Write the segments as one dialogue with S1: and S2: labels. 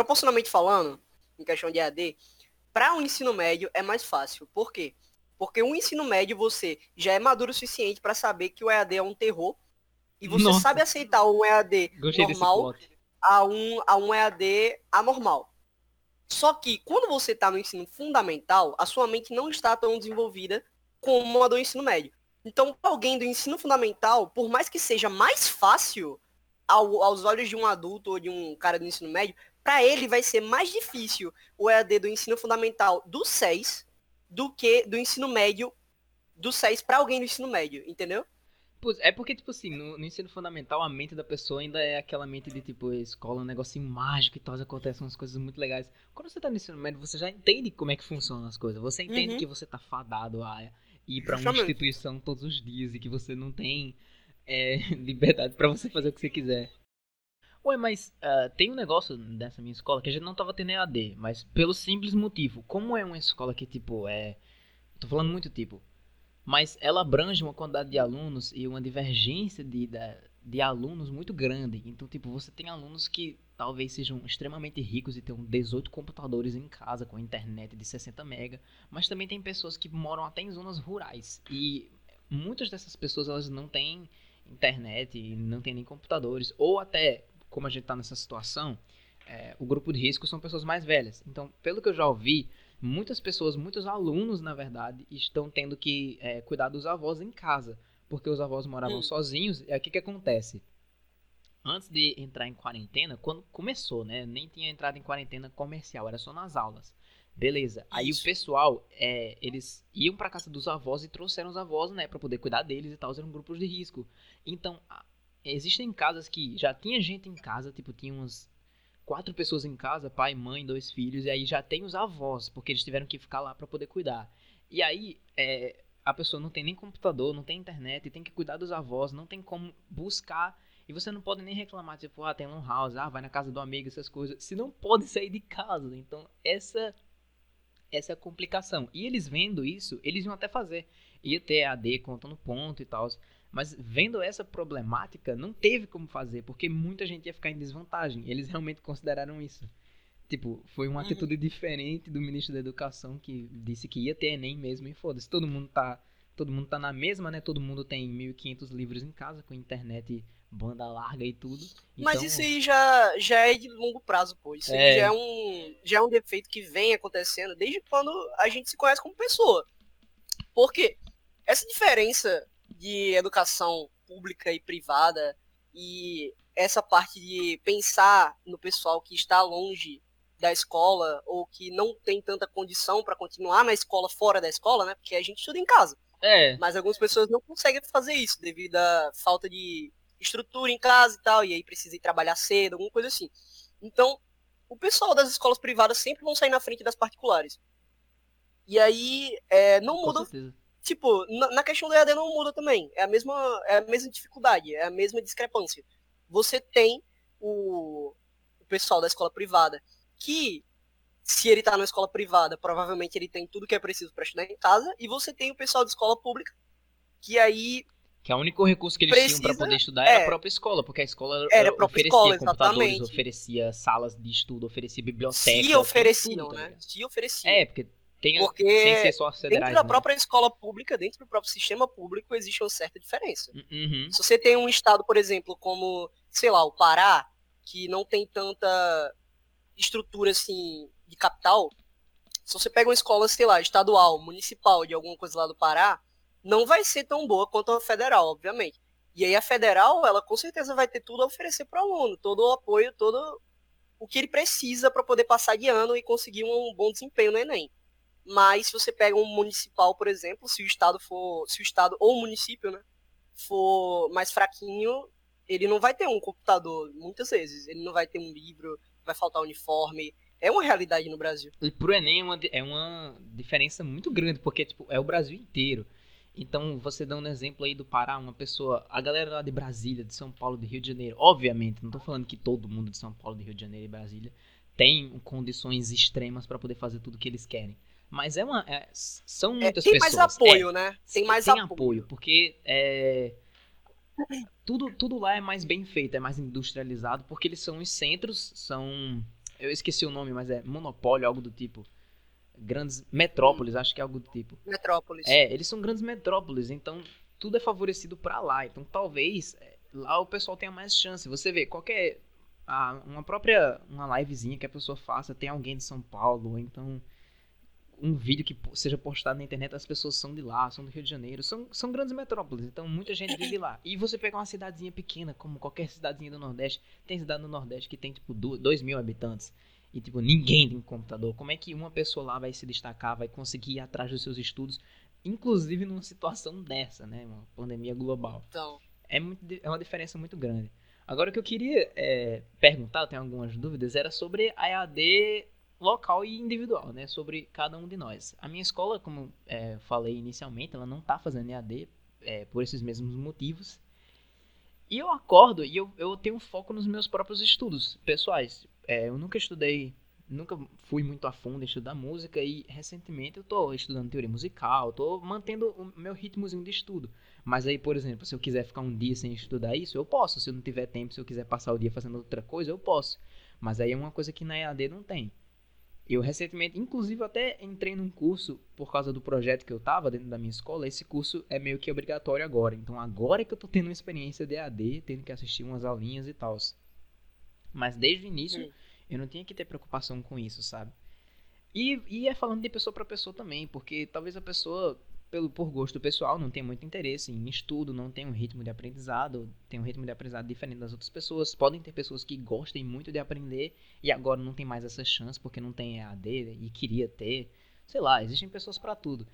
S1: proporcionalmente falando, em questão de EAD, para o um ensino médio é mais fácil. Por quê? Porque o ensino médio você já é maduro o suficiente para saber que o EAD é um terror e você Nossa. sabe aceitar um EAD Gostei normal a um, a um EAD anormal. Só que quando você está no ensino fundamental, a sua mente não está tão desenvolvida como a do ensino médio. Então, alguém do ensino fundamental, por mais que seja mais fácil ao, aos olhos de um adulto ou de um cara do ensino médio, para ele vai ser mais difícil o EAD do ensino fundamental do SES do que do ensino médio do SES para alguém do ensino médio, entendeu?
S2: É porque, tipo assim, no, no, ensino fundamental, a mente da pessoa ainda é aquela mente de, tipo, escola, um negocinho mágico e tal, acontecem umas coisas muito legais. Quando você tá no ensino médio, você já entende como é que funcionam as coisas. Você entende uhum. que você tá fadado a ir pra uma instituição todos os dias e que você não tem é, liberdade para você fazer o que você quiser. Ué, mas uh, tem um negócio dessa minha escola que a gente não tava tendo EAD, mas pelo simples motivo, como é uma escola que, tipo, é... Tô falando muito, tipo, mas ela abrange uma quantidade de alunos e uma divergência de, de, de, alunos muito grande. Então, tipo, você tem alunos que talvez sejam extremamente ricos e tenham 18 computadores em casa com internet de 60 mega, mas também tem pessoas que moram até em zonas rurais e muitas dessas pessoas elas não têm internet não têm nem computadores ou até como a gente está nessa situação, é, o grupo de risco são pessoas mais velhas. Então, pelo que eu já ouvi, muitas pessoas, muitos alunos, na verdade, estão tendo que é, cuidar dos avós em casa, porque os avós moravam hum. sozinhos. E aí o que, que acontece? Antes de entrar em quarentena, quando começou, né? Nem tinha entrado em quarentena comercial, era só nas aulas. Beleza. Aí Isso. o pessoal, é, eles iam para casa dos avós e trouxeram os avós, né, para poder cuidar deles e tal, eram grupos de risco. Então, existem casas que já tinha gente em casa, tipo, tinha umas quatro pessoas em casa, pai, mãe, dois filhos, e aí já tem os avós, porque eles tiveram que ficar lá para poder cuidar. E aí, é, a pessoa não tem nem computador, não tem internet, tem que cuidar dos avós, não tem como buscar. E você não pode nem reclamar, tipo, ah, tem lan house, ah, vai na casa do amigo, essas coisas. Se não pode sair de casa. Então, essa essa é a complicação. E eles vendo isso, eles iam até fazer. Ia ter AD contando ponto e tal. Mas vendo essa problemática, não teve como fazer, porque muita gente ia ficar em desvantagem. Eles realmente consideraram isso. Tipo, foi uma uhum. atitude diferente do ministro da Educação que disse que ia ter Enem mesmo e foda-se. Todo mundo tá, todo mundo tá na mesma, né? Todo mundo tem 1500 livros em casa com internet, banda larga e tudo.
S1: Então... Mas isso aí já, já é de longo prazo, pô. Isso é... já é um já é um defeito que vem acontecendo desde quando a gente se conhece como pessoa. Porque essa diferença de educação pública e privada e essa parte de pensar no pessoal que está longe da escola ou que não tem tanta condição para continuar na escola fora da escola, né? Porque a gente estuda em casa.
S2: É.
S1: Mas algumas pessoas não conseguem fazer isso devido à falta de estrutura em casa e tal, e aí precisa ir trabalhar cedo, alguma coisa assim. Então, o pessoal das escolas privadas sempre vão sair na frente das particulares. E aí, é, não muda tipo, na, na, questão do EAD não muda também. É a mesma, é a mesma dificuldade, é a mesma discrepância. Você tem o, o pessoal da escola privada que, se ele está na escola privada, provavelmente ele tem tudo que é preciso para estudar em casa, e você tem o pessoal da escola pública que aí
S2: que é o único recurso que eles Precisa, tinham para poder estudar era é, a própria escola, porque a escola era a oferecia escola, computadores, oferecia salas de estudo, oferecia bibliotecas.
S1: Se ofereciam, tudo, tá né? Se ofereciam.
S2: É, porque tem,
S1: Porque dentro da né? própria escola pública, dentro do próprio sistema público, existe uma certa diferença.
S2: Uhum.
S1: Se você tem um estado, por exemplo, como, sei lá, o Pará, que não tem tanta estrutura assim de capital, se você pega uma escola, sei lá, estadual, municipal, de alguma coisa lá do Pará, não vai ser tão boa quanto a federal, obviamente. E aí a federal, ela com certeza vai ter tudo a oferecer para o aluno, todo o apoio, todo o que ele precisa para poder passar de ano e conseguir um bom desempenho no Enem. Mas se você pega um municipal, por exemplo, se o estado for, se o estado ou o município, né, for mais fraquinho, ele não vai ter um computador, muitas vezes. Ele não vai ter um livro, vai faltar uniforme. É uma realidade no Brasil.
S2: E pro Enem é uma, é uma diferença muito grande, porque tipo, é o Brasil inteiro. Então, você dá um exemplo aí do Pará, uma pessoa, a galera lá de Brasília, de São Paulo, de Rio de Janeiro, obviamente, não estou falando que todo mundo de São Paulo, de Rio de Janeiro e Brasília tem condições extremas para poder fazer tudo que eles querem. Mas é uma. É, são é, muitas
S1: é,
S2: tem
S1: pessoas. Tem mais apoio, é, né? Tem mais
S2: tem apoio. apoio. porque é, tudo, tudo lá é mais bem feito, é mais industrializado, porque eles são os centros, são eu esqueci o nome, mas é monopólio, algo do tipo. Grandes metrópoles, acho que é algo do tipo.
S1: Metrópolis.
S2: É, eles são grandes metrópoles, então tudo é favorecido para lá. Então talvez é, lá o pessoal tenha mais chance. Você vê, qualquer. Ah, uma própria. Uma livezinha que a pessoa faça, tem alguém de São Paulo, então um vídeo que seja postado na internet, as pessoas são de lá, são do Rio de Janeiro, são, são grandes metrópoles, então muita gente vive lá. E você pegar uma cidadezinha pequena, como qualquer cidadezinha do Nordeste, tem cidade no Nordeste que tem tipo 2 mil habitantes, e tipo, ninguém tem computador. Como é que uma pessoa lá vai se destacar, vai conseguir ir atrás dos seus estudos, inclusive numa situação dessa, né? Uma pandemia global.
S1: Então.
S2: É, muito, é uma diferença muito grande. Agora o que eu queria é, perguntar, eu tenho algumas dúvidas, era sobre a EAD local e individual, né? Sobre cada um de nós. A minha escola, como é, falei inicialmente, ela não está fazendo EAD é, por esses mesmos motivos. E eu acordo e eu, eu tenho foco nos meus próprios estudos pessoais. É, eu nunca estudei, nunca fui muito a fundo em estudar música e recentemente eu estou estudando teoria musical, estou mantendo o meu ritmozinho de estudo. Mas aí, por exemplo, se eu quiser ficar um dia sem estudar isso, eu posso. Se eu não tiver tempo, se eu quiser passar o dia fazendo outra coisa, eu posso. Mas aí é uma coisa que na EAD não tem. Eu recentemente, inclusive, até entrei num curso por causa do projeto que eu tava dentro da minha escola. Esse curso é meio que obrigatório agora. Então, agora é que eu tô tendo uma experiência de AD, tendo que assistir umas aulinhas e tal. Mas desde o início, hum. eu não tinha que ter preocupação com isso, sabe? E, e é falando de pessoa para pessoa também, porque talvez a pessoa pelo, por gosto pessoal, não tem muito interesse em estudo, não tem um ritmo de aprendizado, tem um ritmo de aprendizado diferente das outras pessoas. Podem ter pessoas que gostem muito de aprender e agora não tem mais essa chance porque não tem EAD e queria ter. Sei lá, existem pessoas para tudo.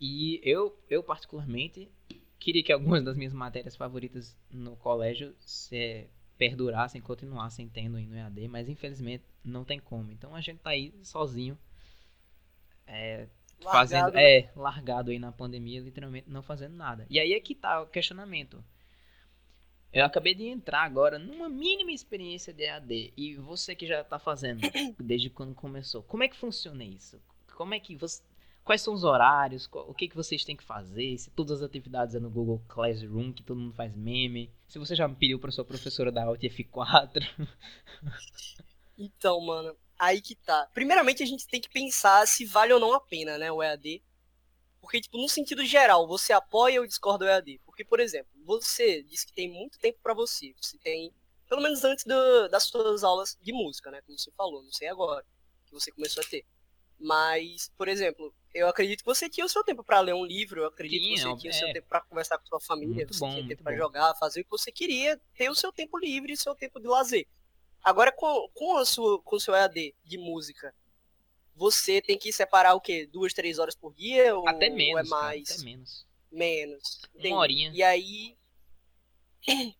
S2: E eu, eu particularmente, queria que algumas das minhas matérias favoritas no colégio se perdurassem, continuassem tendo no EAD, mas infelizmente não tem como. Então a gente tá aí sozinho. É, fazendo, né? é, largado aí na pandemia, literalmente não fazendo nada. E aí é que tá o questionamento. Eu acabei de entrar agora numa mínima experiência de EAD e você que já tá fazendo desde quando começou, como é que funciona isso? Como é que você quais são os horários, o que, que vocês têm que fazer, se todas as atividades é no Google Classroom, que todo mundo faz meme, se você já pediu para sua professora da Alt F4.
S1: Então, mano, aí que tá. Primeiramente, a gente tem que pensar se vale ou não a pena, né, o EAD. Porque, tipo, no sentido geral, você apoia ou discorda do EAD? Porque, por exemplo, você disse que tem muito tempo para você. Você tem, pelo menos antes do, das suas aulas de música, né? Como você falou, não sei agora, que você começou a ter. Mas, por exemplo, eu acredito que você tinha o seu tempo para ler um livro, eu acredito que você tinha o seu é. tempo para conversar com sua família, você bom, tinha tempo para jogar, fazer o que você queria, ter o seu tempo livre e o seu tempo de lazer. Agora, com, com, a sua, com o seu EAD de música, você tem que separar o quê? Duas, três horas por dia? Ou,
S2: até menos,
S1: ou é mais?
S2: Cara, até menos.
S1: Menos.
S2: Uma horinha.
S1: E aí...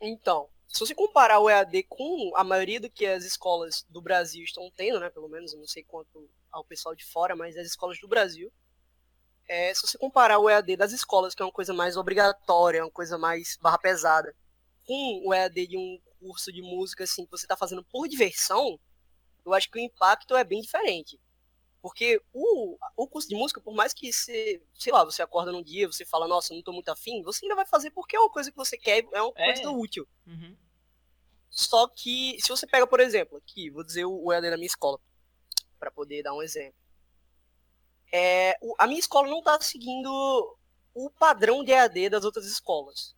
S1: Então, se você comparar o EAD com a maioria do que as escolas do Brasil estão tendo, né? Pelo menos, eu não sei quanto ao pessoal de fora, mas as escolas do Brasil, é, se você comparar o EAD das escolas, que é uma coisa mais obrigatória, uma coisa mais barra pesada, com o EAD de um curso de música assim que você está fazendo por diversão, eu acho que o impacto é bem diferente. Porque o, o curso de música, por mais que você, sei lá, você acorda num dia, você fala, nossa, não estou muito afim, você ainda vai fazer porque é uma coisa que você quer, é uma é. coisa útil.
S2: Uhum.
S1: Só que, se você pega, por exemplo, aqui, vou dizer o EAD da minha escola, para poder dar um exemplo. É, o, a minha escola não está seguindo o padrão de EAD das outras escolas.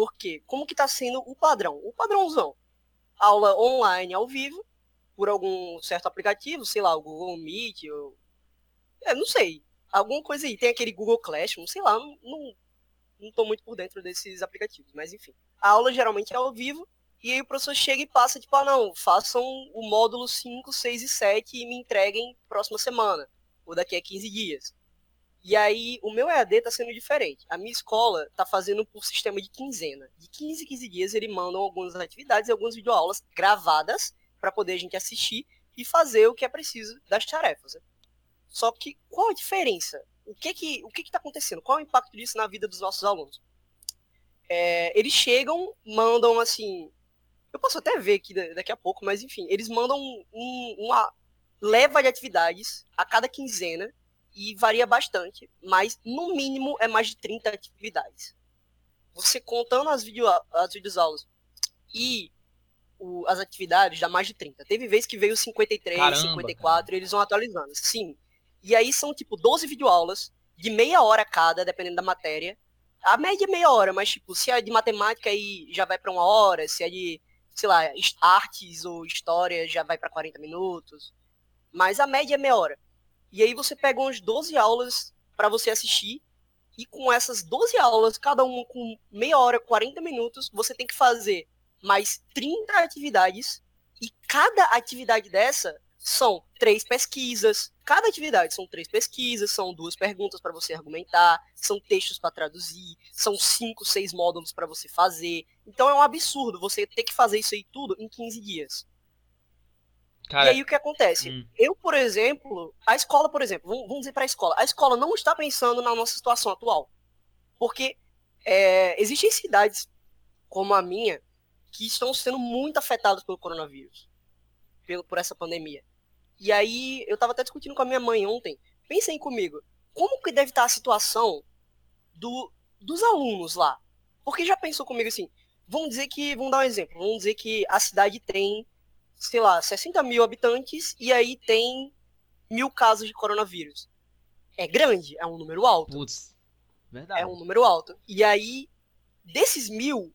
S1: Por quê? Como que está sendo o padrão? O padrãozão. Aula online ao vivo, por algum certo aplicativo, sei lá, o Google Meet, ou... É, não sei. Alguma coisa aí. Tem aquele Google Classroom, sei lá, não, não, não tô muito por dentro desses aplicativos, mas enfim. A aula geralmente é ao vivo, e aí o professor chega e passa, tipo, ah não, façam o módulo 5, 6 e 7 e me entreguem próxima semana, ou daqui a 15 dias. E aí, o meu EAD está sendo diferente. A minha escola está fazendo por sistema de quinzena. De 15 em 15 dias, eles mandam algumas atividades e algumas videoaulas gravadas para poder a gente assistir e fazer o que é preciso das tarefas. Né? Só que, qual a diferença? O que que o que está acontecendo? Qual é o impacto disso na vida dos nossos alunos? É, eles chegam, mandam assim. Eu posso até ver aqui daqui a pouco, mas enfim, eles mandam um, uma leva de atividades a cada quinzena e varia bastante, mas no mínimo é mais de 30 atividades. Você contando as, video, as videoaulas e o, as atividades dá mais de 30. Teve vez que veio 53, Caramba, 54, cara. e eles vão atualizando. Sim. E aí são tipo 12 videoaulas de meia hora cada, dependendo da matéria. A média é meia hora, mas tipo, se é de matemática aí já vai para uma hora, se é de, sei lá, artes ou história já vai para 40 minutos. Mas a média é meia hora. E aí você pega umas 12 aulas para você assistir e com essas 12 aulas, cada uma com meia hora, 40 minutos, você tem que fazer mais 30 atividades e cada atividade dessa são três pesquisas. Cada atividade são três pesquisas, são duas perguntas para você argumentar, são textos para traduzir, são cinco, seis módulos para você fazer. Então é um absurdo você ter que fazer isso aí tudo em 15 dias. Cara, e aí o que acontece? Hum. Eu, por exemplo, a escola, por exemplo, vamos, dizer para a escola, a escola não está pensando na nossa situação atual. Porque é, existem cidades como a minha que estão sendo muito afetadas pelo coronavírus, pelo, por essa pandemia. E aí, eu estava até discutindo com a minha mãe ontem. Pensem comigo, como que deve estar a situação do, dos alunos lá? Porque já pensou comigo assim, vamos dizer que, vamos dar um exemplo, vamos dizer que a cidade tem, sei lá, 60 mil habitantes e aí tem mil casos de coronavírus. É grande, é um número alto.
S2: Putz, verdade.
S1: É um número alto. E aí, desses mil,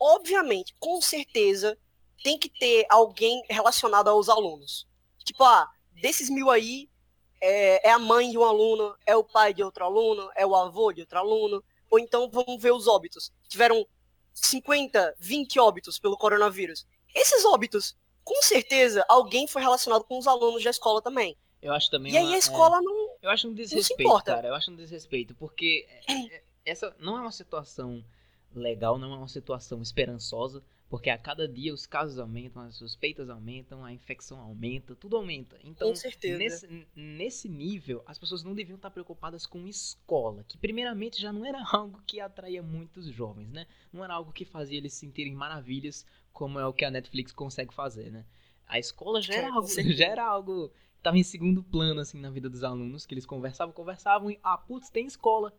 S1: obviamente, com certeza, tem que ter alguém relacionado aos alunos. Tipo, ah, desses mil aí, é, é, a mãe de um aluno, é o pai de outro aluno, é o avô de outro aluno. Ou então vamos ver os óbitos. Tiveram 50, 20 óbitos pelo coronavírus. Esses óbitos, com certeza, alguém foi relacionado com os alunos da escola também.
S2: Eu acho também.
S1: E uma, aí a escola é, não.
S2: Eu acho um desrespeito, cara. Eu acho um desrespeito, porque é, essa não é uma situação legal, não é uma situação esperançosa, porque a cada dia os casos aumentam, as suspeitas aumentam, a infecção aumenta, tudo aumenta. Então,
S1: com certeza.
S2: Nesse, nesse nível, as pessoas não deviam estar preocupadas com escola, que primeiramente já não era algo que atraía muitos jovens, né? Não era algo que fazia eles sentirem maravilhas, como é o que a Netflix consegue fazer, né? A escola já era algo, já era algo estava em segundo plano assim na vida dos alunos, que eles conversavam, conversavam e ah, putz, tem escola,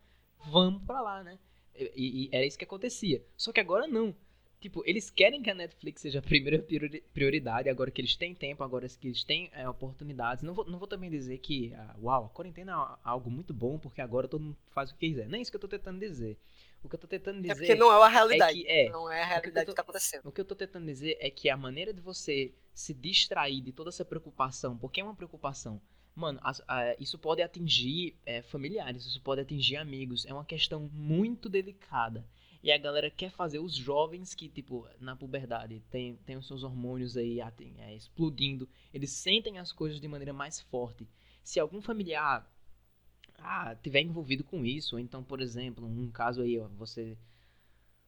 S2: vamos para lá, né? E, e, era isso que acontecia. Só que agora não. Tipo, eles querem que a Netflix seja a primeira prioridade, agora que eles têm tempo, agora que eles têm é, oportunidades. Não vou, não vou também dizer que, ah, uau, a quarentena é algo muito bom, porque agora todo mundo faz o que quiser. Não é isso que eu tô tentando dizer. O que eu tô tentando é dizer. É
S1: porque não é a realidade.
S2: É que, é,
S1: não é a realidade que, tô, que tá acontecendo.
S2: O que eu tô tentando dizer é que a maneira de você se distrair de toda essa preocupação, porque é uma preocupação, Mano, as, a, isso pode atingir é, familiares, isso pode atingir amigos. É uma questão muito delicada. E a galera quer fazer os jovens que, tipo, na puberdade, tem, tem os seus hormônios aí é, explodindo. Eles sentem as coisas de maneira mais forte. Se algum familiar ah, tiver envolvido com isso, ou então, por exemplo, um caso aí, ó, você.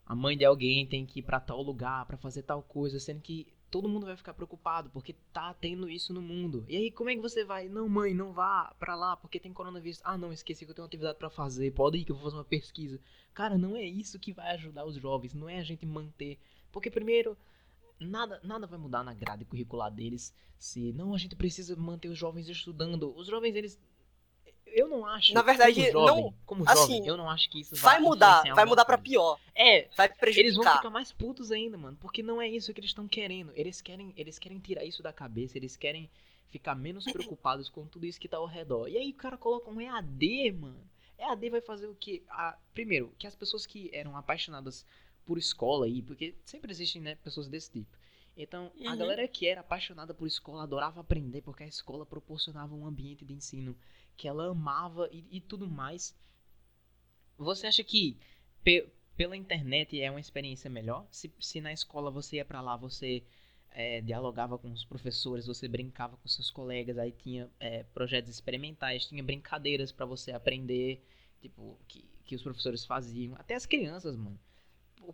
S2: A mãe de alguém tem que ir para tal lugar para fazer tal coisa, sendo que todo mundo vai ficar preocupado porque tá tendo isso no mundo. E aí, como é que você vai? Não, mãe, não vá pra lá porque tem coronavírus. Ah, não, esqueci que eu tenho uma atividade para fazer. Pode ir que eu vou fazer uma pesquisa. Cara, não é isso que vai ajudar os jovens. Não é a gente manter. Porque, primeiro, nada, nada vai mudar na grade curricular deles se não a gente precisa manter os jovens estudando. Os jovens, eles eu não acho.
S1: Na verdade,
S2: jovem,
S1: não.
S2: Como jovem, assim, eu não acho que isso
S1: vai, vai mudar. Vai mudar para pior.
S2: É.
S1: Vai prejudicar.
S2: Eles vão ficar mais putos ainda, mano, porque não é isso que eles estão querendo. Eles querem, eles querem tirar isso da cabeça. Eles querem ficar menos preocupados com tudo isso que tá ao redor. E aí o cara coloca um EAD, mano. EAD vai fazer o quê? Ah, primeiro, que as pessoas que eram apaixonadas por escola aí, porque sempre existem, né, pessoas desse tipo. Então, uhum. a galera que era apaixonada por escola adorava aprender porque a escola proporcionava um ambiente de ensino que ela amava e, e tudo mais. Você acha que pe pela internet é uma experiência melhor? Se, se na escola você ia para lá, você é, dialogava com os professores, você brincava com seus colegas, aí tinha é, projetos experimentais, tinha brincadeiras para você aprender, tipo, que, que os professores faziam. Até as crianças, mano.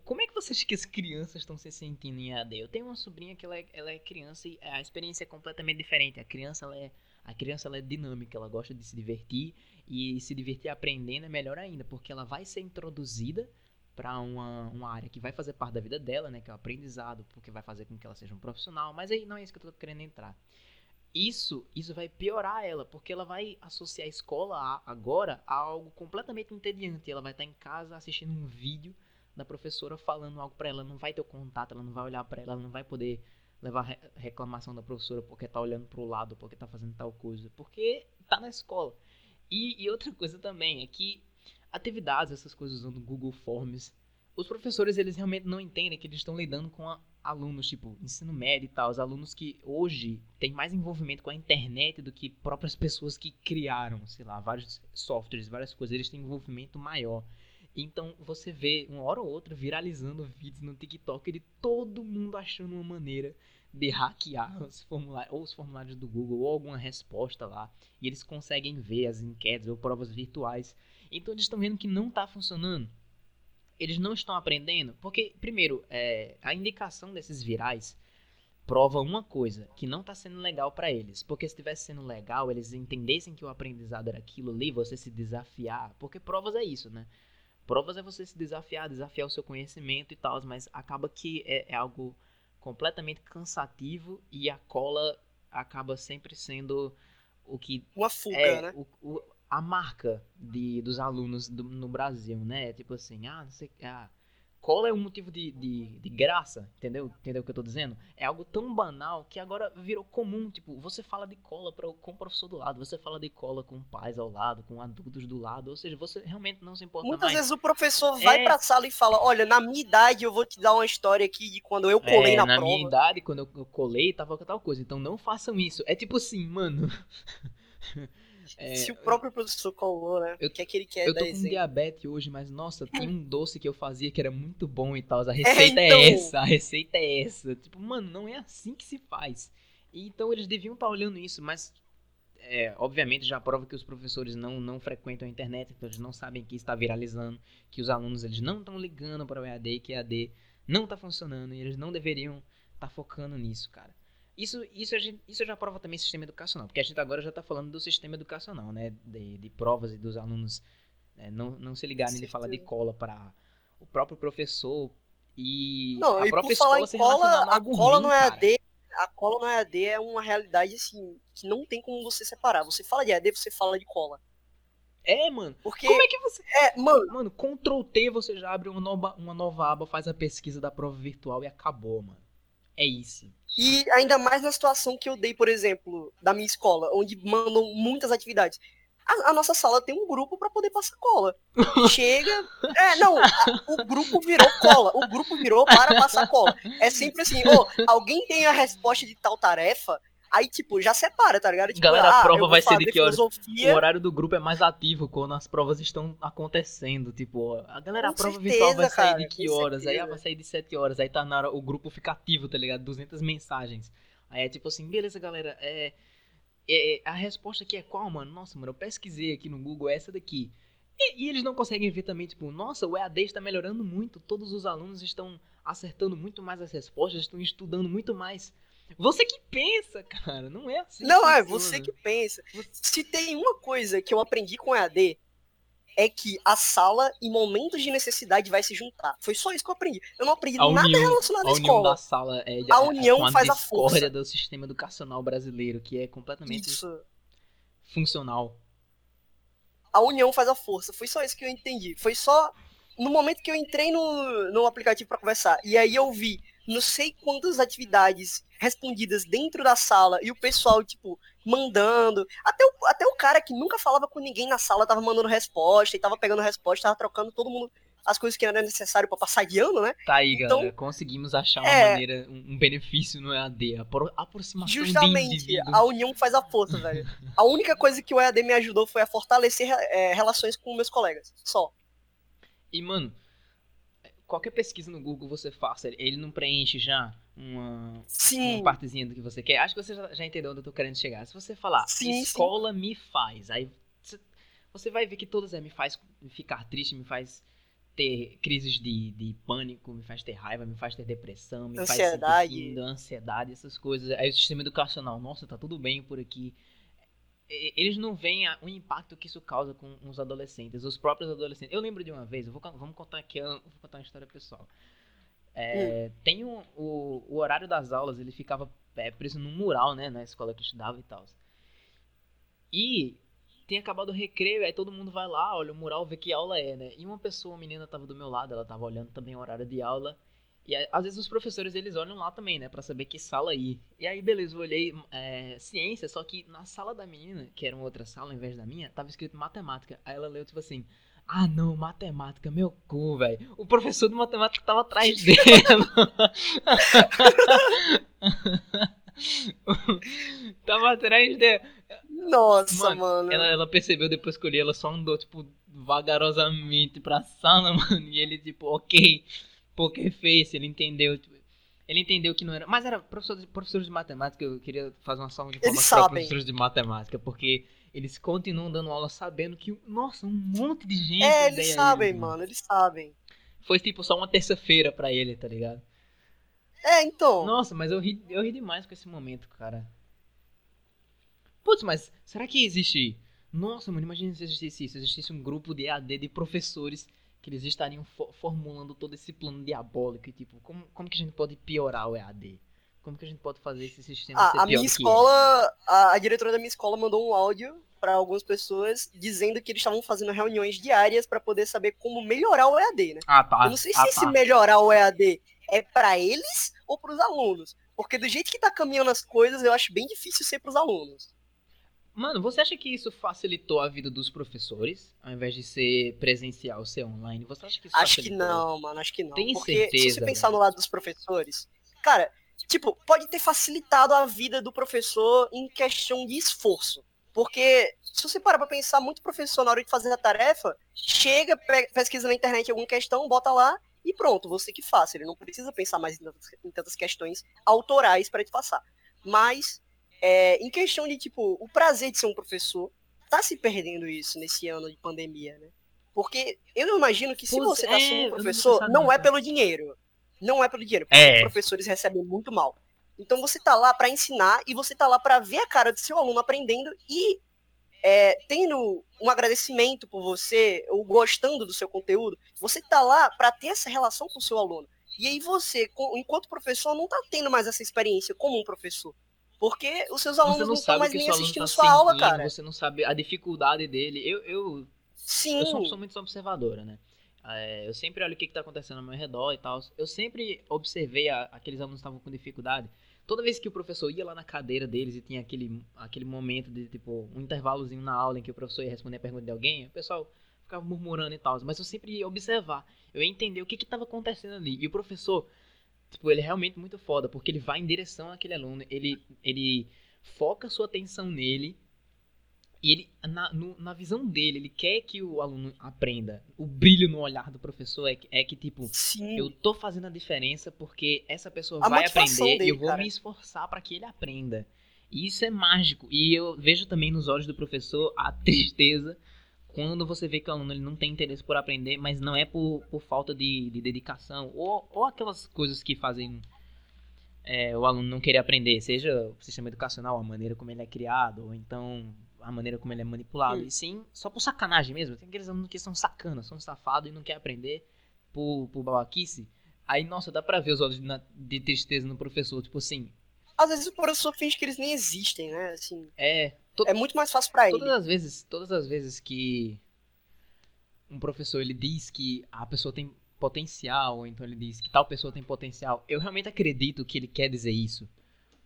S2: Como é que você acha que as crianças estão se sentindo em AD? Eu tenho uma sobrinha que ela é, ela é criança e a experiência é completamente diferente. A criança, ela é a criança ela é dinâmica, ela gosta de se divertir e se divertir aprendendo é melhor ainda, porque ela vai ser introduzida para uma, uma área que vai fazer parte da vida dela, né, que é o aprendizado, porque vai fazer com que ela seja um profissional, mas aí não é isso que eu tô querendo entrar. Isso, isso vai piorar ela, porque ela vai associar a escola a, agora a algo completamente entediante. Ela vai estar em casa assistindo um vídeo da professora falando algo para ela, não vai ter o contato, ela não vai olhar para ela, ela não vai poder levar reclamação da professora porque tá olhando pro lado, porque tá fazendo tal coisa, porque tá na escola. E, e outra coisa também é que atividades, essas coisas usando Google Forms, os professores eles realmente não entendem que eles estão lidando com alunos tipo ensino médio e tal, os alunos que hoje têm mais envolvimento com a internet do que próprias pessoas que criaram, sei lá, vários softwares, várias coisas, eles têm envolvimento maior. Então você vê uma hora ou outra viralizando vídeos no TikTok de todo mundo achando uma maneira de hackear os formulários, ou os formulários do Google ou alguma resposta lá, e eles conseguem ver as enquetes ou provas virtuais. Então eles estão vendo que não está funcionando. Eles não estão aprendendo, porque primeiro, é, a indicação desses virais prova uma coisa, que não está sendo legal para eles. Porque se estivesse sendo legal, eles entendessem que o aprendizado era aquilo ali, você se desafiar. Porque provas é isso, né? Provas é você se desafiar, desafiar o seu conhecimento e tal, mas acaba que é, é algo completamente cansativo e a cola acaba sempre sendo o que.
S1: Uma fuga,
S2: é,
S1: né?
S2: O, o, a marca de, dos alunos do, no Brasil, né? Tipo assim, ah, não sei. Ah, cola é um motivo de, de, de, graça, entendeu? Entendeu o que eu tô dizendo? É algo tão banal que agora virou comum. Tipo, você fala de cola pra, com o professor do lado, você fala de cola com pais ao lado, com adultos do lado, ou seja, você realmente não se importa
S1: Muitas
S2: mais.
S1: vezes o professor vai é... pra sala e fala, olha, na minha idade eu vou te dar uma história aqui de quando eu colei
S2: é,
S1: na,
S2: na
S1: prova.
S2: Na minha idade, quando eu colei, tava com tal coisa. Então não façam isso. É tipo assim, mano...
S1: É, Se o próprio professor colou, né?
S2: Eu,
S1: que é que ele quer
S2: Eu tô
S1: com
S2: exemplo. diabetes hoje, mas nossa, tem um doce que eu fazia que era muito bom e tal. A receita é, então... é essa, a receita é essa. Tipo, mano, não é assim que se faz. E, então eles deviam estar tá olhando isso, mas é, obviamente já prova que os professores não, não frequentam a internet, então eles não sabem que está viralizando, que os alunos eles não estão ligando para o EAD, que EAD não está funcionando e eles não deveriam estar tá focando nisso, cara. Isso, isso, a gente, isso já prova também sistema educacional, porque a gente agora já está falando do sistema educacional, né? De, de provas e dos alunos né? não, não se ligarem de falar de cola para o próprio professor e
S1: não,
S2: a
S1: e
S2: própria
S1: escola
S2: se
S1: cola, a cola
S2: ruim,
S1: não é AD, a cola não é AD é uma realidade assim que não tem como você separar. Você fala de AD, você fala de cola.
S2: É, mano.
S1: Porque
S2: como é que você
S1: É, mano,
S2: mano, Ctrl T você já abre uma nova, uma nova aba, faz a pesquisa da prova virtual e acabou, mano. É isso.
S1: E ainda mais na situação que eu dei, por exemplo, da minha escola, onde mandam muitas atividades. A, a nossa sala tem um grupo para poder passar cola. Chega. É, não, o grupo virou cola. O grupo virou para passar cola. É sempre assim, ô, oh, alguém tem a resposta de tal tarefa, Aí, tipo, já separa, tá ligado? Tipo,
S2: Galera,
S1: ah,
S2: a prova vai ser de que
S1: horas?
S2: O horário do grupo é mais ativo quando as provas estão acontecendo. Tipo, a galera,
S1: com
S2: a prova
S1: certeza,
S2: virtual vai sair
S1: cara,
S2: de que horas? Aí ah, vai sair de 7 horas. Aí tá na hora, o grupo fica ativo, tá ligado? 200 mensagens. Aí é tipo assim, beleza, galera, é, é, é, a resposta aqui é qual, mano? Nossa, mano, eu pesquisei aqui no Google essa daqui. E, e, eles não conseguem ver também, tipo, nossa, o EAD está melhorando muito, todos os alunos estão acertando muito mais as respostas, estão estudando muito mais. Você que pensa, cara, não é assim.
S1: Não, é você que pensa. Se tem uma coisa que eu aprendi com EAD, é que a sala, em momentos de necessidade, vai se juntar. Foi só isso que eu aprendi. Eu não aprendi
S2: a
S1: nada
S2: união,
S1: relacionado à
S2: a
S1: escola.
S2: união da sala é,
S1: a união
S2: é
S1: faz a força
S2: do sistema educacional brasileiro, que é completamente
S1: isso.
S2: funcional.
S1: A união faz a força. Foi só isso que eu entendi. Foi só no momento que eu entrei no, no aplicativo para conversar. E aí eu vi não sei quantas atividades respondidas dentro da sala e o pessoal, tipo, mandando. Até o, até o cara que nunca falava com ninguém na sala tava mandando resposta e tava pegando resposta, tava trocando todo mundo as coisas que era necessário para passar de ano, né?
S2: Tá aí, então, galera. Conseguimos achar uma é, maneira, um, benefício no EAD, a aproximação
S1: Justamente, a união faz a força, velho. A única coisa que o EAD me ajudou foi a fortalecer é, relações com meus colegas, só.
S2: E, mano, qualquer pesquisa no Google você faça, ele não preenche já uma,
S1: sim.
S2: uma partezinha do que você quer. Acho que você já, já entendeu onde eu tô querendo chegar. Se você falar,
S1: sim,
S2: escola
S1: sim.
S2: me faz, aí você vai ver que todas é me faz ficar triste, me faz ter crises de, de pânico, me faz ter raiva, me faz ter depressão, me
S1: ansiedade.
S2: faz sentir ansiedade, essas coisas. Aí o sistema educacional, nossa, tá tudo bem por aqui eles não veem o impacto que isso causa com os adolescentes, os próprios adolescentes. Eu lembro de uma vez, vou, vamos contar aqui, vou contar uma história pessoal. É, hum. Tem um, o, o horário das aulas, ele ficava é, preso num mural, né, na escola que eu estudava e tal. E tinha acabado o recreio, aí todo mundo vai lá, olha o mural, vê que aula é, né? E uma pessoa, uma menina, tava do meu lado, ela tava olhando também o horário de aula. E às vezes os professores eles olham lá também, né, para saber que sala ir. E aí, beleza, eu olhei é, ciência, só que na sala da menina, que era uma outra sala ao invés da minha, tava escrito matemática. Aí ela leu tipo assim: Ah, não, matemática, meu cu, velho. O professor de matemática tava atrás dela. tava atrás dela.
S1: Nossa, mano. mano.
S2: Ela, ela, percebeu depois que eu li, ela só andou, tipo, vagarosamente pra sala, mano. E ele, tipo, ok. Poker Face, ele entendeu. Tipo, ele entendeu que não era. Mas era professor de, professores de matemática, eu queria fazer uma salva de palmas para professores de matemática, porque eles continuam dando aula sabendo que, nossa, um monte de gente.
S1: É, eles sabem, mano. mano, eles sabem.
S2: Foi tipo só uma terça-feira pra ele, tá ligado?
S1: É, então.
S2: Nossa, mas eu ri, eu ri demais com esse momento, cara. Putz, mas será que existe. Nossa, mano, imagina se existisse isso. Existisse um grupo de AD de professores que eles estariam fo formulando todo esse plano diabólico e tipo, como, como que a gente pode piorar o EAD? Como que a gente pode fazer esse sistema
S1: ah,
S2: ser
S1: a minha escola, a, a, diretora da minha escola mandou um áudio para algumas pessoas dizendo que eles estavam fazendo reuniões diárias para poder saber como melhorar o EAD, né?
S2: Ah, tá.
S1: Eu não sei
S2: ah,
S1: se tá. esse melhorar o EAD é para eles ou para os alunos, porque do jeito que tá caminhando as coisas, eu acho bem difícil ser para os alunos.
S2: Mano, você acha que isso facilitou a vida dos professores, ao invés de ser presencial, ser online? Você acha que isso
S1: Acho
S2: facilitou?
S1: que não, mano, acho que não.
S2: Tem
S1: Porque
S2: certeza,
S1: se você pensar no lado dos professores, cara, tipo, pode ter facilitado a vida do professor em questão de esforço. Porque, se você parar pra pensar, muito professor, na hora de fazer a tarefa, chega, pesquisa na internet alguma questão, bota lá e pronto, você que faça. Ele não precisa pensar mais em tantas, em tantas questões autorais para te passar. Mas é, em questão de, tipo, o prazer de ser um professor, tá se perdendo isso nesse ano de pandemia, né? Porque eu imagino que se Pô, você tá é, sendo um professor, não, não é pelo dinheiro. Não é pelo dinheiro, porque é. os professores recebem muito mal. Então você tá lá para ensinar e você tá lá para ver a cara do seu aluno aprendendo e é, tendo um agradecimento por você, ou gostando do seu conteúdo, você tá lá para ter essa relação com o seu aluno. E aí você, enquanto professor, não tá tendo mais essa experiência como um professor. Porque os seus alunos não, estão mais nem assistindo tá sua sentindo, aula, cara.
S2: Você não sabe a dificuldade dele. Eu, eu,
S1: Sim.
S2: eu sou uma pessoa muito observadora, né? É, eu sempre olho o que está acontecendo ao meu redor e tal. Eu sempre observei a, aqueles alunos que estavam com dificuldade. Toda vez que o professor ia lá na cadeira deles e tinha aquele, aquele momento de, tipo, um intervalozinho na aula em que o professor ia responder a pergunta de alguém, o pessoal ficava murmurando e tal. Mas eu sempre ia observar. Eu ia entender o que estava acontecendo ali. E o professor Tipo, ele é realmente muito foda, porque ele vai em direção àquele aluno, ele, ele foca sua atenção nele, e ele, na, no, na visão dele, ele quer que o aluno aprenda. O brilho no olhar do professor é que, é que tipo,
S1: Sim.
S2: eu tô fazendo a diferença porque essa pessoa a vai aprender dele, e eu vou cara. me esforçar para que ele aprenda. E isso é mágico. E eu vejo também nos olhos do professor a tristeza quando você vê que o aluno ele não tem interesse por aprender, mas não é por, por falta de, de dedicação, ou, ou aquelas coisas que fazem é, o aluno não querer aprender, seja o sistema educacional, a maneira como ele é criado, ou então a maneira como ele é manipulado, e sim só por sacanagem mesmo. Tem aqueles alunos que são sacanas, são safados e não querem aprender por, por babaquice. Aí, nossa, dá pra ver os olhos de, de tristeza no professor, tipo assim.
S1: Às vezes o professor finge que eles nem existem, né? Assim.
S2: É,
S1: é muito mais fácil para ele.
S2: Todas as vezes, todas as vezes que um professor ele diz que a pessoa tem potencial, ou então ele diz que tal pessoa tem potencial, eu realmente acredito que ele quer dizer isso.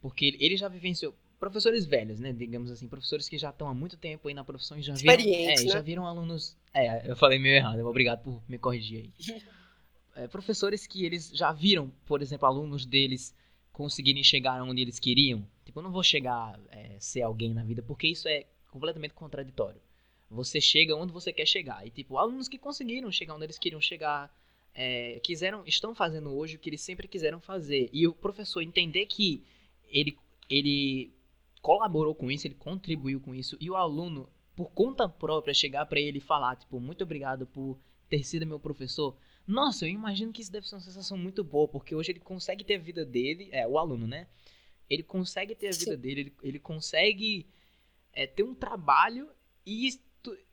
S2: Porque ele já vivenciou professores velhos, né, digamos assim, professores que já estão há muito tempo aí na profissão e já viram, é,
S1: né?
S2: já viram alunos, é, eu falei meio errado, obrigado por me corrigir aí. É, professores que eles já viram, por exemplo, alunos deles conseguirem chegar onde eles queriam. Tipo, eu não vou chegar é, ser alguém na vida, porque isso é completamente contraditório. Você chega onde você quer chegar. E, tipo, alunos que conseguiram chegar onde eles queriam chegar, é, quiseram, estão fazendo hoje o que eles sempre quiseram fazer. E o professor entender que ele, ele colaborou com isso, ele contribuiu com isso, e o aluno, por conta própria, chegar para ele e falar, tipo, muito obrigado por ter sido meu professor, nossa, eu imagino que isso deve ser uma sensação muito boa, porque hoje ele consegue ter a vida dele, é, o aluno, né? Ele consegue ter a vida Sim. dele, ele, ele consegue é, ter um trabalho e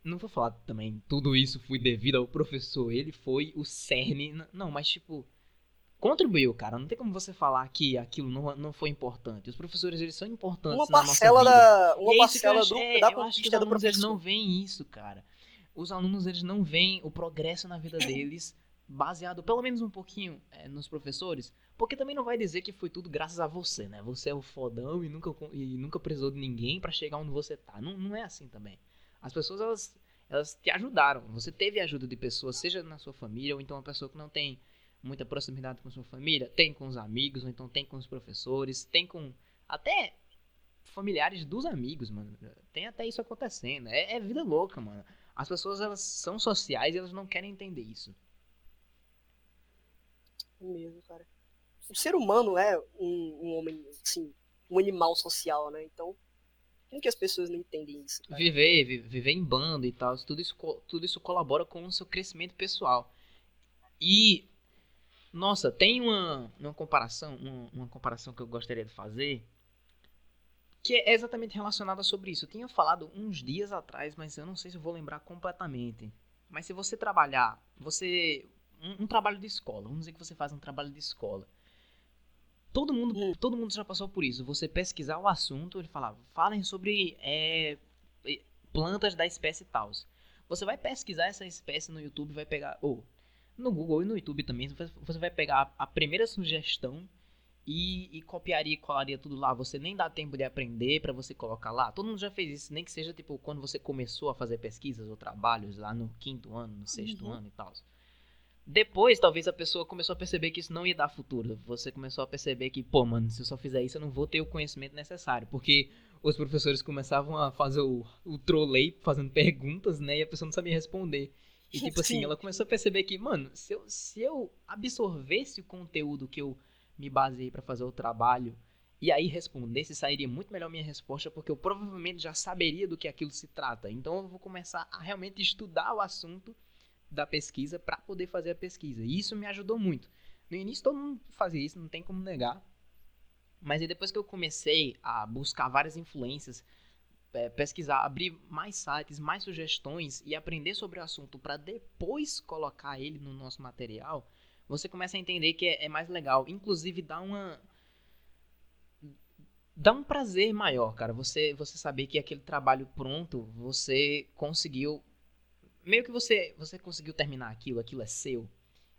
S2: não vou falar também tudo isso foi devido ao professor, ele foi o cerne, não, mas tipo contribuiu, cara. Não tem como você falar que aquilo não, não foi importante. Os professores, eles são importantes
S1: uma
S2: na
S1: parcela
S2: nossa vida.
S1: da uma
S2: E é
S1: parcela do,
S2: é,
S1: da
S2: eu acho que os
S1: conquista do
S2: alunos eles
S1: professor.
S2: não veem isso, cara. Os alunos eles não veem o progresso na vida deles baseado pelo menos um pouquinho é, nos professores, porque também não vai dizer que foi tudo graças a você, né? Você é o fodão e nunca e nunca precisou de ninguém pra chegar onde você tá. Não, não é assim também. As pessoas elas elas te ajudaram. Você teve ajuda de pessoas, seja na sua família ou então uma pessoa que não tem muita proximidade com sua família, tem com os amigos, ou então tem com os professores, tem com até familiares dos amigos, mano. Tem até isso acontecendo. É, é vida louca, mano. As pessoas elas são sociais e elas não querem entender isso.
S1: Mesmo, cara. O ser humano é um, um homem, assim, um animal social, né? Então, como que as pessoas não entendem isso? cara?
S2: Viver, vi- viver em bando e tal, tudo isso, tudo isso colabora com o seu crescimento pessoal. E, nossa, tem uma, uma comparação, uma, uma comparação que eu gostaria de fazer, que é exatamente relacionada sobre isso. Eu tinha falado uns dias atrás, mas eu não sei se eu vou lembrar completamente. Mas se você trabalhar, você um, um trabalho de escola, vamos dizer que você faz um trabalho de escola. Todo mundo,
S1: Hum.
S2: todo mundo já passou por isso. Você pesquisar o assunto, ele falava, falem sobre é, plantas da espécie tal. Você vai pesquisar essa espécie no YouTube, vai pegar, ou no Google e no YouTube também, você vai pegar a primeira sugestão e, e copiaria e colaria tudo lá. Você nem dá tempo de aprender pra você colocar lá. Todo mundo já fez isso, nem que seja tipo quando você começou a fazer pesquisas ou trabalhos lá no quinto ano, no sexto
S1: Uhum.
S2: ano e tal. Depois, talvez a pessoa começou a perceber que isso não ia dar futuro. Você começou a perceber que, pô, mano, se eu só fizer isso, eu não vou ter o conhecimento necessário. Porque os professores começavam a fazer o, o trolei fazendo perguntas, né? E a pessoa não sabia responder. E tipo assim,
S1: Sim.
S2: ela começou a perceber que, mano, se eu, se eu absorvesse o conteúdo que eu me baseei pra fazer o trabalho e aí respondesse, sairia muito melhor minha resposta, porque eu provavelmente já saberia do que aquilo se trata. Então eu vou começar a realmente estudar o assunto da pesquisa pra poder fazer a pesquisa. E isso me ajudou muito. No início todo mundo fazia isso, não tem como negar. Mas aí depois que eu comecei a buscar várias influências, é, pesquisar, abrir mais sites, mais sugestões e aprender sobre o assunto para depois colocar ele no nosso material, você começa a entender que é, é mais legal. Inclusive dá uma dá um prazer maior, cara. Você você saber que aquele trabalho pronto, você conseguiu meio que você você conseguiu terminar aquilo, aquilo é seu.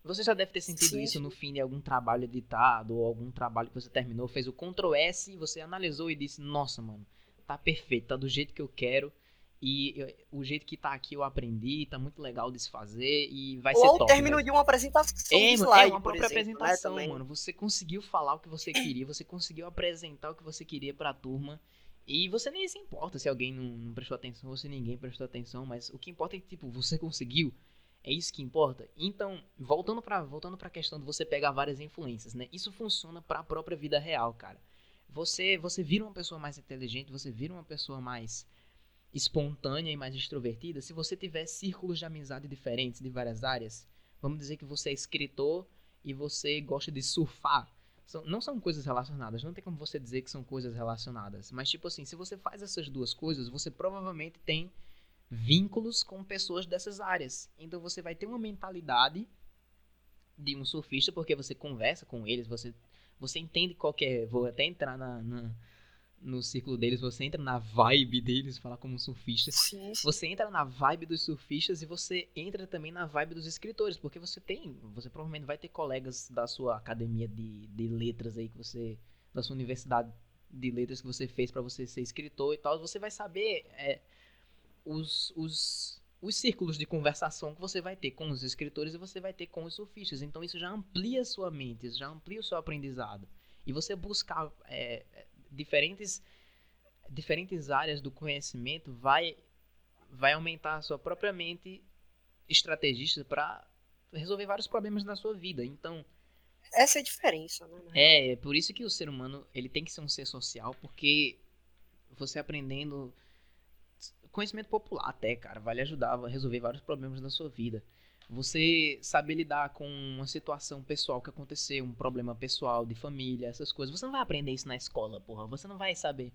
S2: Você já deve ter sentido
S1: Sim,
S2: isso no fim de algum trabalho editado ou algum trabalho que você terminou, fez o Ctrl S, você analisou e disse: "Nossa, mano, tá perfeito, tá do jeito que eu quero". E eu- o jeito que tá aqui eu aprendi, tá muito legal de se fazer e vai ser
S1: Ou ao
S2: top.
S1: término
S2: vai-
S1: de uma apresentação
S2: é,
S1: de slide,
S2: é uma própria
S1: exemplo, né,
S2: apresentação,
S1: também.
S2: mano. Você conseguiu falar o que você queria, você conseguiu apresentar o que você queria pra turma. E você nem se importa se alguém não, não prestou atenção ou se ninguém prestou atenção, mas o que importa é que, tipo, você conseguiu. É isso que importa. Então, voltando pra, voltando pra questão de você pegar várias influências, né? Isso funciona pra própria vida real, cara. Você, você vira uma pessoa mais inteligente, você vira uma pessoa mais espontânea e mais extrovertida se você tiver círculos de amizade diferentes de várias áreas. Vamos dizer que você é escritor e você gosta de surfar. São- não são coisas relacionadas, não tem como você dizer que são coisas relacionadas. Mas, tipo assim, se você faz essas duas coisas, você provavelmente tem vínculos com pessoas dessas áreas. Então você vai ter uma mentalidade de um surfista, porque você conversa com eles, você, você entende qual é. Vou até entrar na, na- no círculo deles, você entra na vibe deles, falar como um surfista.
S1: Sim, sim.
S2: Você entra na vibe dos surfistas e você entra também na vibe dos escritores, porque você tem, você provavelmente vai ter colegas da sua academia de, de letras aí que você, da sua universidade de letras que você fez pra você ser escritor e tal, você vai saber é, os, os, os círculos de conversação que você vai ter com os escritores e você vai ter com os surfistas. Então isso já amplia a sua mente, isso já amplia o seu aprendizado. E você buscar é, diferentes diferentes áreas do conhecimento vai vai aumentar a sua própria mente estrategista para resolver vários problemas na sua vida. Então,
S1: Essa é a diferença, né?
S2: é, é por isso que o ser humano, ele tem que ser um ser social, porque você aprendendo conhecimento popular até, cara, vai lhe ajudar a resolver vários problemas na sua vida. Você saber lidar com uma situação pessoal que aconteceu, um problema pessoal de família, essas coisas. Você não vai aprender isso na escola, porra. Você não vai saber.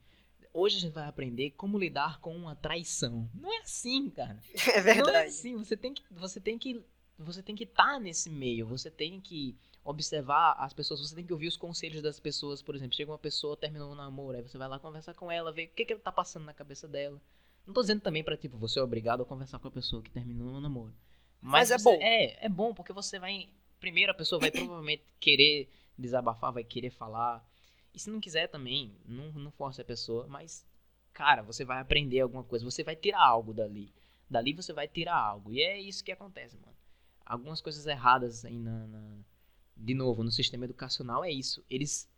S2: Hoje a gente vai aprender como lidar com uma traição. Não é assim, cara.
S1: É
S2: Não é
S1: verdade.
S2: assim, você tem que você tem que você tem que estar nesse meio, você tem que observar as pessoas, você tem que ouvir os conselhos das pessoas, por exemplo, chega uma pessoa, terminou um namoro, aí você vai lá conversar com ela, ver o que, que tá passando na cabeça dela. Não tô dizendo também pra, tipo, você é obrigado a conversar com a pessoa que terminou um namoro.
S1: Mas, Mas é
S2: você,
S1: bom.
S2: É, é bom, porque você vai. Primeiro a pessoa vai provavelmente querer desabafar, vai querer falar. E se não quiser também, não, não force a pessoa, mas, cara, você vai aprender alguma coisa, você vai tirar algo dali. Dali você vai tirar algo. E é isso que acontece, mano. Algumas coisas erradas aí na, na de novo, no sistema educacional é isso. Eles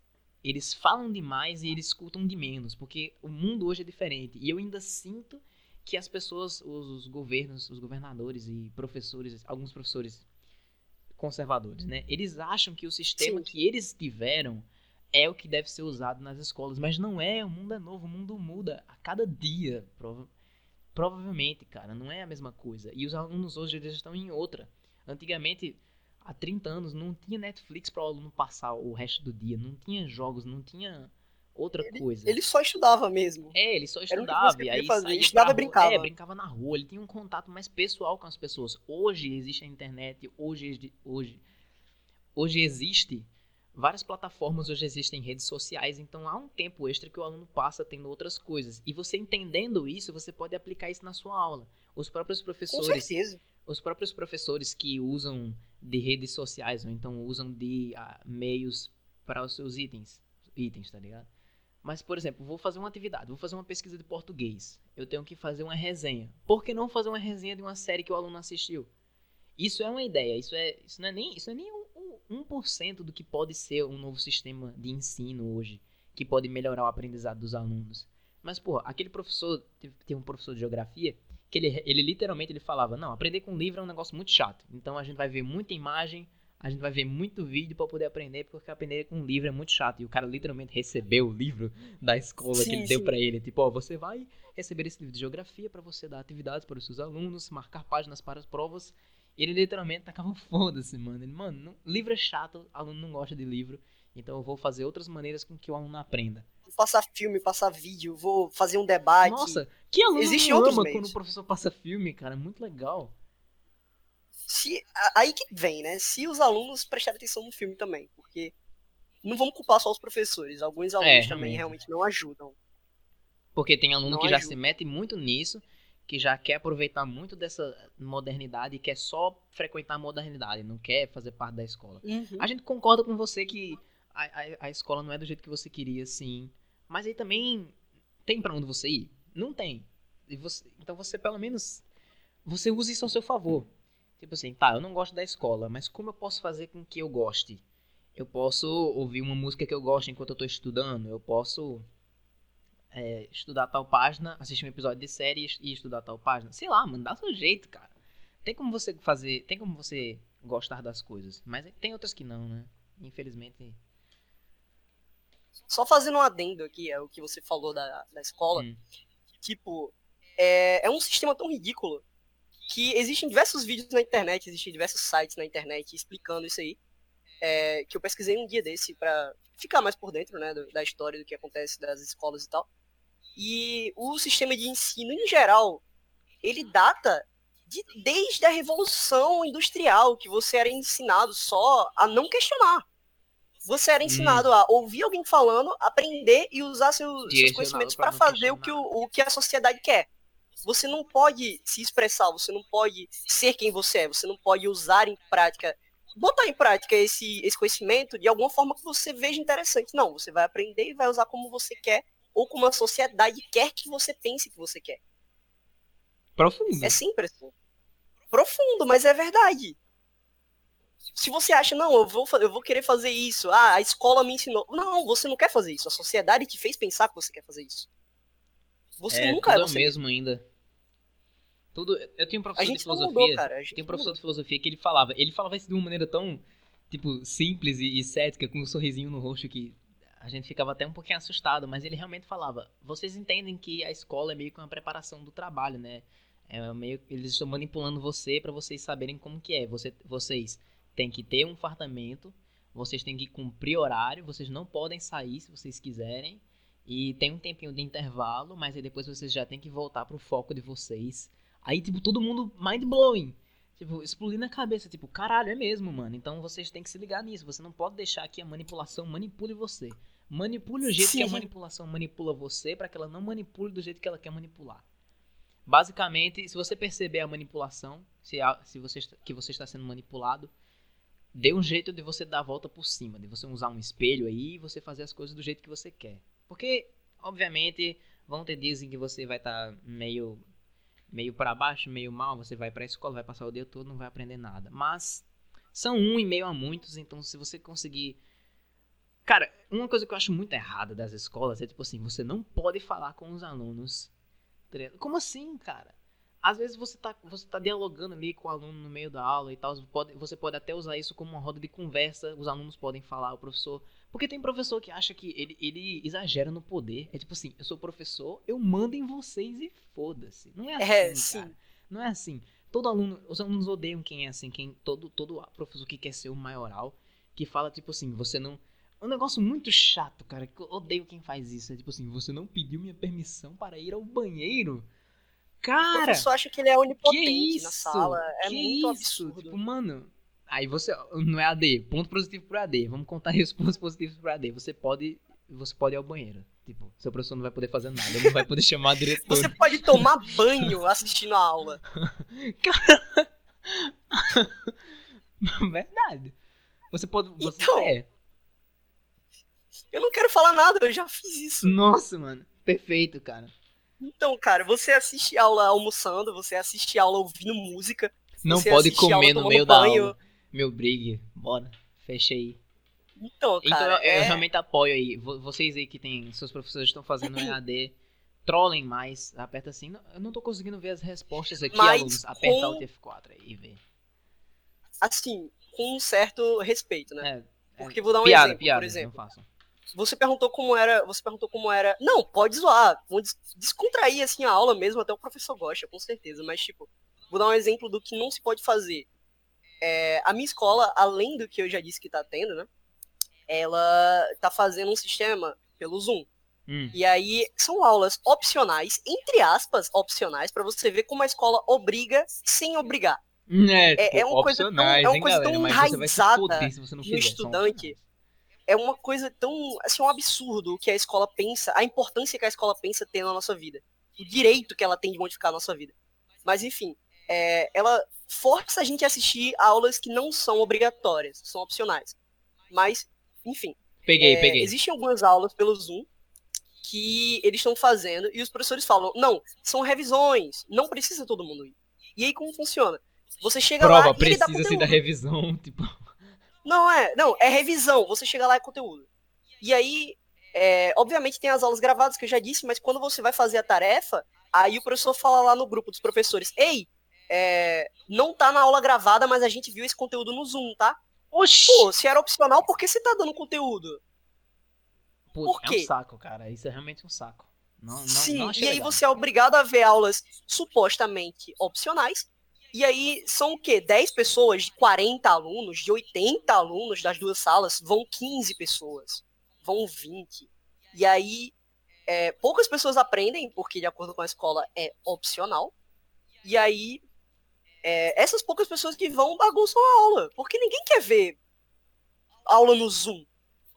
S2: eles falam demais e eles escutam de menos, porque o mundo hoje é diferente. E eu ainda sinto que as pessoas, os, os governos, os governadores e professores, alguns professores conservadores, né? Eles acham que o sistema Sim. que eles tiveram é o que deve ser usado nas escolas, mas não é. O mundo é novo, o mundo muda a cada dia, prova provavelmente, cara, não é a mesma coisa. E os alunos hoje eles estão em outra. Antigamente há 30 anos não tinha Netflix para o aluno passar o resto do dia, não tinha jogos, não tinha outra
S1: ele,
S2: coisa.
S1: Ele só estudava mesmo.
S2: É, ele só estudava e aí
S1: fazer. estudava e brincava.
S2: É, brincava na rua, ele tinha um contato mais pessoal com as pessoas. Hoje existe a internet, hoje hoje hoje existe várias plataformas, hoje existem redes sociais, então há um tempo extra que o aluno passa tendo outras coisas. E você entendendo isso, você pode aplicar isso na sua aula. Os próprios professores, com
S1: certeza.
S2: os próprios professores que usam de redes sociais, ou então usam de uh, meios para os seus itens, itens, tá ligado? Mas, por exemplo, vou fazer uma atividade, vou fazer uma pesquisa de português. Eu tenho que fazer uma resenha. Por que não fazer uma resenha de uma série que o aluno assistiu? Isso é uma ideia, isso, é, isso não é nem, isso é nem um, um, 1% do que pode ser um novo sistema de ensino hoje, que pode melhorar o aprendizado dos alunos. Mas, pô, aquele professor, tem um professor de geografia, que ele, ele literalmente ele falava, não, aprender com livro é um negócio muito chato. Então a gente vai ver muita imagem, a gente vai ver muito vídeo para poder aprender, porque aprender com livro é muito chato. E o cara literalmente recebeu o livro da escola sim, que ele sim. deu para ele. Tipo, ó, você vai receber esse livro de geografia para você dar atividades para os seus alunos, marcar páginas para as provas. E ele literalmente tacava foda-se, mano. Ele, mano, não, livro é chato, aluno não gosta de livro. Então eu vou fazer outras maneiras com que o aluno aprenda
S1: passar filme, passar vídeo, vou fazer um debate.
S2: Nossa, que aluno Existe ama meios. quando o professor passa filme, cara, é muito legal.
S1: Se, aí que vem, né? Se os alunos prestarem atenção no filme também, porque não vamos culpar só os professores, alguns alunos é, também realmente não ajudam.
S2: Porque tem aluno não que ajuda. já se mete muito nisso, que já quer aproveitar muito dessa modernidade e quer só frequentar a modernidade, não quer fazer parte da escola.
S1: Uhum.
S2: A gente concorda com você que a, a, a, escola não é do jeito que você queria, sim. Mas aí também tem para onde você ir? Não tem. Você, então você pelo menos você usa isso ao seu favor. Tipo assim, tá, eu não gosto da escola, mas como eu posso fazer com que eu goste? Eu posso ouvir uma música que eu gosto enquanto eu tô estudando, eu posso é, estudar tal página, assistir um episódio de série e estudar tal página. Sei lá, mano, dá seu jeito, cara. Tem como você fazer, tem como você gostar das coisas, mas tem outras que não, né? Infelizmente
S1: só fazendo um adendo aqui, é o que você falou da, da escola. Hum. Tipo, é, é um sistema tão ridículo que existem diversos vídeos na internet, existem diversos sites na internet explicando isso aí. É, que eu pesquisei um dia desse para ficar mais por dentro né, da história do que acontece das escolas e tal. E o sistema de ensino em geral, ele data de, desde a revolução industrial, que você era ensinado só a não questionar. Você era ensinado hum. a ouvir alguém falando, aprender e usar seus, seus conhecimentos para fazer o que, o, o que a sociedade quer. Você não pode se expressar, você não pode ser quem você é, você não pode usar em prática, botar em prática esse, esse conhecimento de alguma forma que você veja interessante. Não, você vai aprender e vai usar como você quer, ou como a sociedade quer que você pense que você quer.
S2: Profundo.
S1: É simples. Profundo, mas é verdade se você acha, não, eu vou, eu vou querer fazer isso, ah, a escola me ensinou. Não, você não quer fazer isso. A sociedade te fez pensar que você quer fazer isso.
S2: Você é, nunca tudo é você. mesmo ainda. Tudo. Eu tenho um professor de filosofia. Mudou, cara. Tem um professor de filosofia que ele falava. Ele falava isso de uma maneira tão, tipo, simples e, e cética, com um sorrisinho no rosto que a gente ficava até um pouquinho assustado, mas ele realmente falava: vocês entendem que a escola é meio que uma preparação do trabalho, né? É meio eles estão manipulando você para vocês saberem como que é. Você, vocês tem que ter um fartamento, vocês têm que cumprir horário, vocês não podem sair se vocês quiserem. E tem um tempinho de intervalo, mas aí depois vocês já tem que voltar pro foco de vocês. Aí, tipo, todo mundo mind blowing. Tipo, explodir na cabeça, tipo, caralho, é mesmo, mano. Então vocês têm que se ligar nisso. Você não pode deixar que a manipulação manipule você. Manipule o jeito Sim. que a manipulação manipula você para que ela não manipule do jeito que ela quer manipular. Basicamente, se você perceber a manipulação, se, a, se você, que você está sendo manipulado, dê um jeito de você dar a volta por cima, de você usar um espelho aí e você fazer as coisas do jeito que você quer. Porque, obviamente, vão ter dias em que você vai estar tá meio meio para baixo, meio mal, você vai para a escola, vai passar o dia todo, não vai aprender nada. Mas são um e meio a muitos, então se você conseguir Cara, uma coisa que eu acho muito errada das escolas é tipo assim, você não pode falar com os alunos. Como assim, cara? Às vezes você tá, você tá dialogando ali com o aluno no meio da aula e tal. Você pode, você pode até usar isso como uma roda de conversa. Os alunos podem falar, o professor. Porque tem professor que acha que ele, ele exagera no poder. É tipo assim, eu sou professor, eu mando em vocês e foda-se. Não é assim, é, sim. cara. Não é assim. Todo aluno, os alunos odeiam quem é assim, quem todo todo professor que quer ser o maioral, que fala tipo assim, você não um negócio muito chato, cara, que eu odeio quem faz isso. É tipo assim, você não pediu minha permissão para ir ao banheiro? Cara! O
S1: professor acha que ele é onipotente na sala. É muito isso? absurdo.
S2: Tipo, mano, aí você. Não é AD, ponto positivo pro AD. Vamos contar os pontos positivos pro AD. Você pode. Você pode ir ao banheiro. Tipo, seu professor não vai poder fazer nada, ele não vai poder chamar a diretora.
S1: Você pode tomar banho assistindo a aula.
S2: Cara. Verdade. Você pode. Você então, é.
S1: Eu não quero falar nada, eu já fiz isso.
S2: Nossa, mano. Perfeito, cara.
S1: Então, cara, você assiste aula almoçando, você assiste aula ouvindo música.
S2: Não pode comer no meio banho. da aula. Meu brigue, bora. Fecha aí.
S1: Então, então cara.
S2: Então, eu, é... eu realmente apoio aí. Vocês aí que tem. Seus professores estão fazendo EAD. Trolem mais. Aperta assim. Eu não tô conseguindo ver as respostas aqui, Mas alunos. Aperta com... o F4 aí e vê.
S1: Assim, com um certo respeito, né? É, é Porque vou dar um
S2: piada,
S1: exemplo,
S2: piada,
S1: por exemplo.
S2: Não façam.
S1: Você perguntou como era. Você perguntou como era. Não, pode zoar. Vamos descontrair assim a aula mesmo, até o professor gosta, com certeza. Mas, tipo, vou dar um exemplo do que não se pode fazer. É, a minha escola, além do que eu já disse que tá tendo, né? Ela tá fazendo um sistema pelo Zoom. Hum. E aí são aulas opcionais, entre aspas, opcionais, para você ver como a escola obriga sem obrigar.
S2: É, é, tipo, é uma coisa tão, é uma coisa
S1: galera,
S2: tão
S1: enraizada no estudante é uma coisa tão, assim, um absurdo o que a escola pensa, a importância que a escola pensa ter na nossa vida, o direito que ela tem de modificar a nossa vida. Mas enfim, é, ela força a gente a assistir aulas que não são obrigatórias, são opcionais. Mas, enfim.
S2: Peguei,
S1: é,
S2: peguei.
S1: Existem algumas aulas pelo Zoom que eles estão fazendo e os professores falam: não, são revisões, não precisa todo mundo ir. E aí como funciona? Você chega
S2: Prova,
S1: lá
S2: e precisa-se da revisão, tipo.
S1: Não, é, não, é revisão. Você chega lá é conteúdo. E aí, é, obviamente tem as aulas gravadas que eu já disse, mas quando você vai fazer a tarefa, aí o professor fala lá no grupo dos professores, ei, é, não tá na aula gravada, mas a gente viu esse conteúdo no Zoom, tá?
S2: Oxi!
S1: Pô, se era opcional, por que você tá dando conteúdo?
S2: Pô, por quê? É um saco, cara. Isso é realmente um saco. Não, não,
S1: Sim,
S2: não
S1: e aí
S2: legal.
S1: você é obrigado a ver aulas supostamente opcionais, e aí são o quê? 10 pessoas, de 40 alunos, de 80 alunos das duas salas, vão 15 pessoas, vão 20. E aí é, poucas pessoas aprendem, porque de acordo com a escola é opcional. E aí é, essas poucas pessoas que vão bagunçam a aula, porque ninguém quer ver aula no Zoom.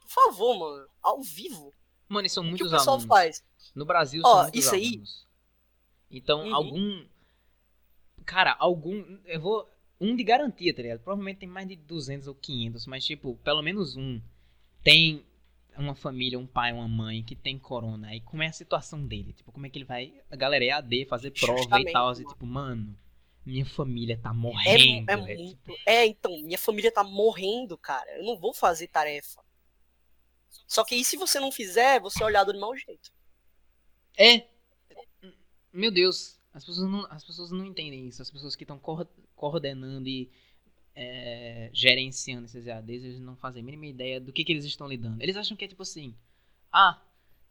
S1: Por favor, mano, ao vivo.
S2: Mano, e são muitos
S1: o que o pessoal
S2: alunos.
S1: faz?
S2: No Brasil são
S1: Ó,
S2: muitos
S1: isso
S2: alunos.
S1: Aí...
S2: Então, uhum. algum Cara, algum. Eu vou. Um de garantia, tá ligado? Provavelmente tem mais de 200 ou 500, mas, tipo, pelo menos um tem uma família, um pai, uma mãe que tem corona. Aí como é a situação dele? Tipo, como é que ele vai. A galera é AD, fazer prova Justamente, e tal. Assim, tipo, mano, minha família tá morrendo.
S1: É, é, muito, é, então, minha família tá morrendo, cara. Eu não vou fazer tarefa. Só que aí, se você não fizer, você é olhado de mau jeito.
S2: É. Meu Deus. As pessoas não, as pessoas não entendem isso. As pessoas que estão coordenando e é, gerenciando esses EADs, eles não fazem a mínima ideia do que, que eles estão lidando. Eles acham que é tipo assim: ah,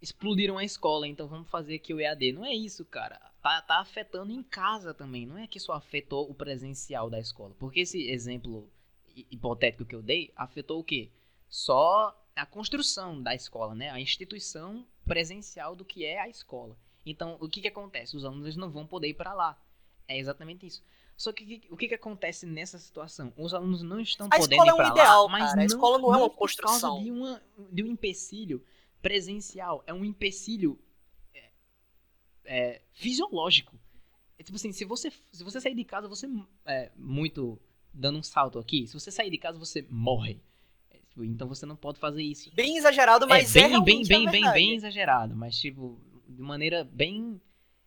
S2: explodiram a escola, então vamos fazer aqui o EAD. Não é isso, cara. Tá, tá afetando em casa também. Não é que só afetou o presencial da escola. Porque esse exemplo hipotético que eu dei afetou o quê? Só a construção da escola, né? A instituição presencial do que é a escola. Então, o que, que acontece? Os alunos não vão poder ir para lá. É exatamente isso. Só que o que, que acontece nessa situação? Os alunos não estão
S1: a
S2: podendo ir
S1: é um ideal,
S2: lá, mas
S1: cara.
S2: não,
S1: A escola não é uma
S2: por
S1: construção.
S2: causa de, uma, de um empecilho presencial. É um empecilho é, é, fisiológico. É tipo assim, se você, se você sair de casa, você é muito dando um salto aqui. Se você sair de casa, você morre. É, tipo, então você não pode fazer isso.
S1: Bem exagerado, mas
S2: é
S1: é,
S2: bem, bem,
S1: realmente
S2: bem, bem,
S1: verdade.
S2: bem exagerado, mas tipo de maneira bem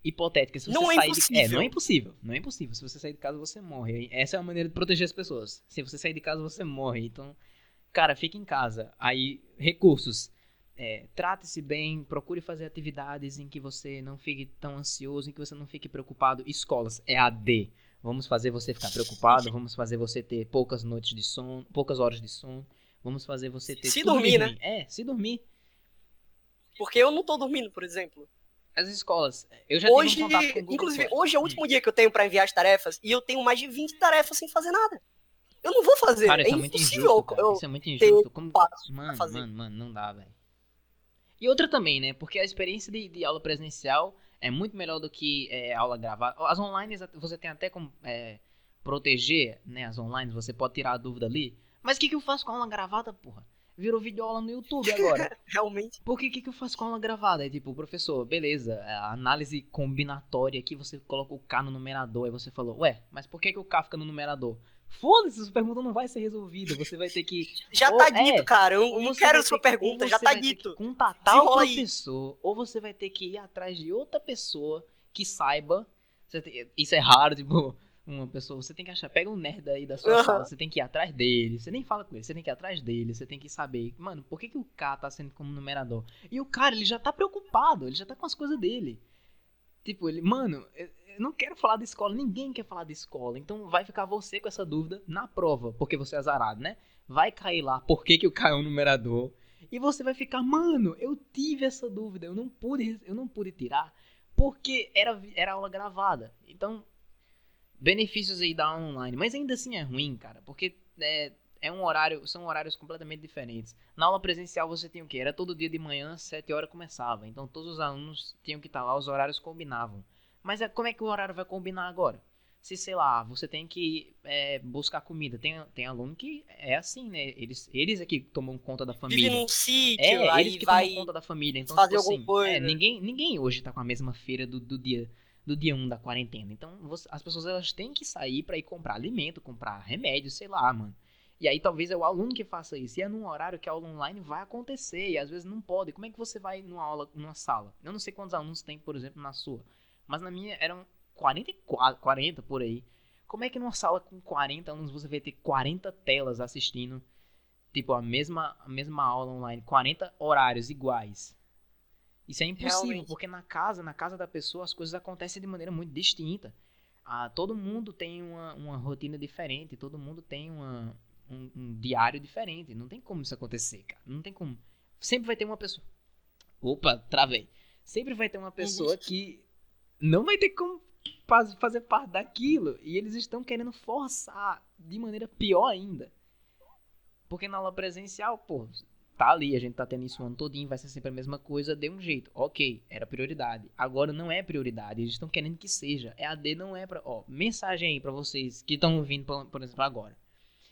S2: hipotética. Se você
S1: Não é
S2: sair de...
S1: impossível.
S2: É, não é impossível. Não é impossível. Se você sair de casa, você morre. Essa é a maneira de proteger as pessoas. Se você sair de casa, você morre. Então, cara, fique em casa. Aí, recursos. É, Trate-se bem, procure fazer atividades em que você não fique tão ansioso, em que você não fique preocupado. Escolas, é AD. Vamos fazer você ficar preocupado, vamos fazer você ter poucas noites de sono, poucas horas de sono. Vamos fazer você ter
S1: Se
S2: de
S1: dormir, né?
S2: É, se dormir.
S1: Porque eu não tô dormindo, por exemplo.
S2: As escolas, eu já
S1: hoje,
S2: tive um contato com Google
S1: inclusive, hoje é o último dia que eu tenho pra enviar as tarefas e eu tenho mais de 20 tarefas sem fazer nada. Eu não vou fazer.
S2: Cara,
S1: é
S2: isso é muito
S1: impossível.
S2: injusto, cara.
S1: eu-
S2: Isso é muito injusto. Como... Mano,
S1: fazer.
S2: mano, mano, não dá, velho. E outra também, né? Porque a experiência de, de aula presencial é muito melhor do que é, aula gravada. As online você tem até como é, proteger, né? As online, você pode tirar a dúvida ali. Mas o que, que eu faço com a aula gravada, porra? Virou videoaula no YouTube agora.
S1: Realmente.
S2: Por que, que, que eu faço com a aula gravada? É tipo, professor, beleza, a análise combinatória aqui, você coloca o K no numerador, aí você falou, ué, mas por que, que o K fica no numerador? Foda-se, essa pergunta não vai ser resolvida, você vai ter que
S1: Já
S2: Ou-
S1: tá
S2: é,
S1: dito, cara. Eu não quero sua
S2: ter
S1: pergunta, já tá dito.
S2: contatar o
S1: aí.
S2: professor, ou você vai ter que ir atrás de outra pessoa que saiba. Isso é raro, tipo, uma pessoa. Você tem que achar, pega um nerd aí da sua
S1: Aham.
S2: sala, você tem que ir atrás dele. Você nem fala com ele, você tem que ir atrás dele, você tem que saber, mano, por que, que o K tá sendo como numerador? E o cara, ele já tá preocupado, ele já tá com as coisas dele. Tipo, ele, mano, eu eu não quero falar de escola, ninguém quer falar de escola. Então vai ficar você com essa dúvida na prova, porque você é azarado, né? Vai cair lá, por que, que o K é um numerador? E você vai ficar, mano, eu tive essa dúvida, eu não pude, eu não pude tirar, porque era, era aula gravada. Então, benefícios aí da aula online, mas ainda assim é ruim, cara, porque é, é um horário, são horários completamente diferentes. Na aula presencial você tinha o quê? Era todo dia de manhã, 7 horas começava. Então todos os alunos tinham que estar lá, os horários combinavam. Mas é- como é que o horário vai combinar agora? Se, sei lá, você tem que é, buscar comida. Tem, tem aluno que é assim, né? Eles, eles é que tomam conta da
S1: Vive
S2: família.
S1: num sítio,
S2: É, eles que tomam conta da família. Então,
S1: fazer
S2: tipo
S1: alguma
S2: assim,
S1: coisa.
S2: é, ninguém, ninguém hoje tá com a mesma feira do, do dia do dia 1 da quarentena. Então, você- as pessoas elas têm que sair pra ir comprar alimento, comprar remédio, sei lá, mano. E aí talvez é o aluno que faça isso. E é num horário que a aula online vai acontecer e às vezes não pode. Como é que você vai numa aula, numa sala? Eu não sei quantos alunos tem, por exemplo, na sua, mas na minha eram 44, 40 por aí. Como é que numa sala com 40 alunos você vai ter 40 telas assistindo tipo a mesma a mesma aula online, 40 horários iguais? Isso é impossível,
S1: Realmente.
S2: porque na casa, na casa da pessoa, as coisas acontecem de maneira muito distinta. Ah, todo mundo tem uma, uma rotina diferente, todo mundo tem uma, um, um diário diferente. Não tem como isso acontecer, cara. Não tem como. Sempre vai ter uma pessoa. Opa, travei. Sempre vai ter uma pessoa que não vai ter como faz- fazer parte daquilo. E eles estão querendo forçar de maneira pior ainda. Porque na aula presencial, pô, tá ali, a gente tá tendo isso o ano todinho, vai ser sempre a mesma coisa, dê um jeito. Ok, era prioridade. Agora não é prioridade, eles estão querendo que seja. EAD não é pra. Ó, mensagem aí pra vocês que estão ouvindo, por- por exemplo, agora.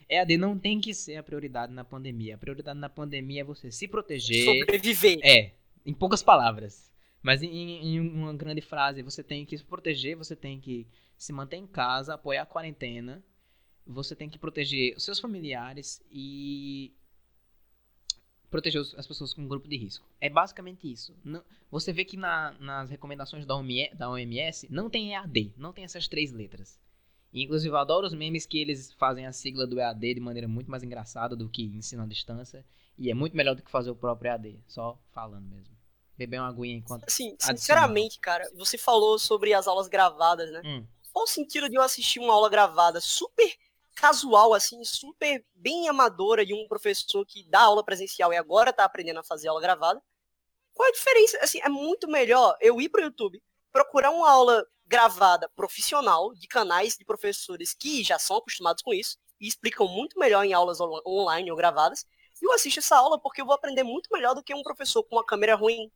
S2: EAD não tem que ser a prioridade na pandemia. A prioridade na pandemia é você se proteger.
S1: Sobreviver.
S2: É, em poucas palavras. Mas em, em uma grande frase, você tem que se proteger, você tem que se manter em casa, apoiar a quarentena, você tem que proteger os seus familiares e proteger as pessoas com grupo de risco. É basicamente isso. Não- você vê que na- nas recomendações da OMS, da OMS não tem EAD, não tem essas três letras. E, inclusive, eu adoro os memes que eles fazem a sigla do EAD de maneira muito mais engraçada do que ensino à distância. E é muito melhor do que fazer o próprio EAD. Só falando mesmo. Beber uma aguinha enquanto.
S1: Assim, sinceramente, cara, você falou sobre as aulas gravadas, né?
S2: Hum,
S1: Qual o sentido de eu assistir uma aula gravada super casual, assim, super bem amadora de um professor que dá aula presencial e agora tá aprendendo a fazer aula gravada? Qual a diferença? Assim, é muito melhor eu ir pro YouTube, procurar uma aula gravada profissional de canais de professores que já são acostumados com isso e explicam muito melhor em aulas on- online ou gravadas. E eu assisto essa aula porque eu vou aprender muito melhor do que um professor com uma câmera ruim,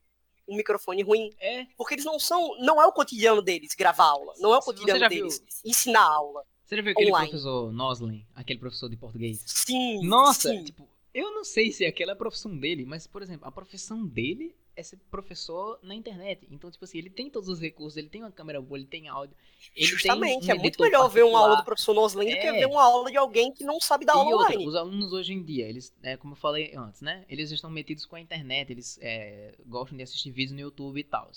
S1: um microfone ruim,
S2: é.
S1: porque eles não são. Não é o cotidiano deles gravar aula. Não é o cotidiano
S2: já viu-
S1: deles ensinar aula.
S2: Você já viu aquele
S1: Online.
S2: professor Noslin, aquele professor de português?
S1: Sim.
S2: Nossa,
S1: sim.
S2: tipo, eu não sei se aquela é a profissão dele, mas, por exemplo, a profissão dele é ser professor na internet. Então, tipo assim, ele tem todos os recursos, ele tem uma câmera boa, ele tem áudio. Ele
S1: Justamente,
S2: tem um
S1: é muito melhor ver uma aula do
S2: particular.
S1: professor Noslen do que
S2: É.
S1: ver uma aula de alguém que não sabe dar
S2: E
S1: aula
S2: outra,
S1: online.
S2: os alunos hoje em dia, eles, é, como eu falei antes, né? Eles estão metidos com a internet, eles é, gostam de assistir vídeos no YouTube e tal.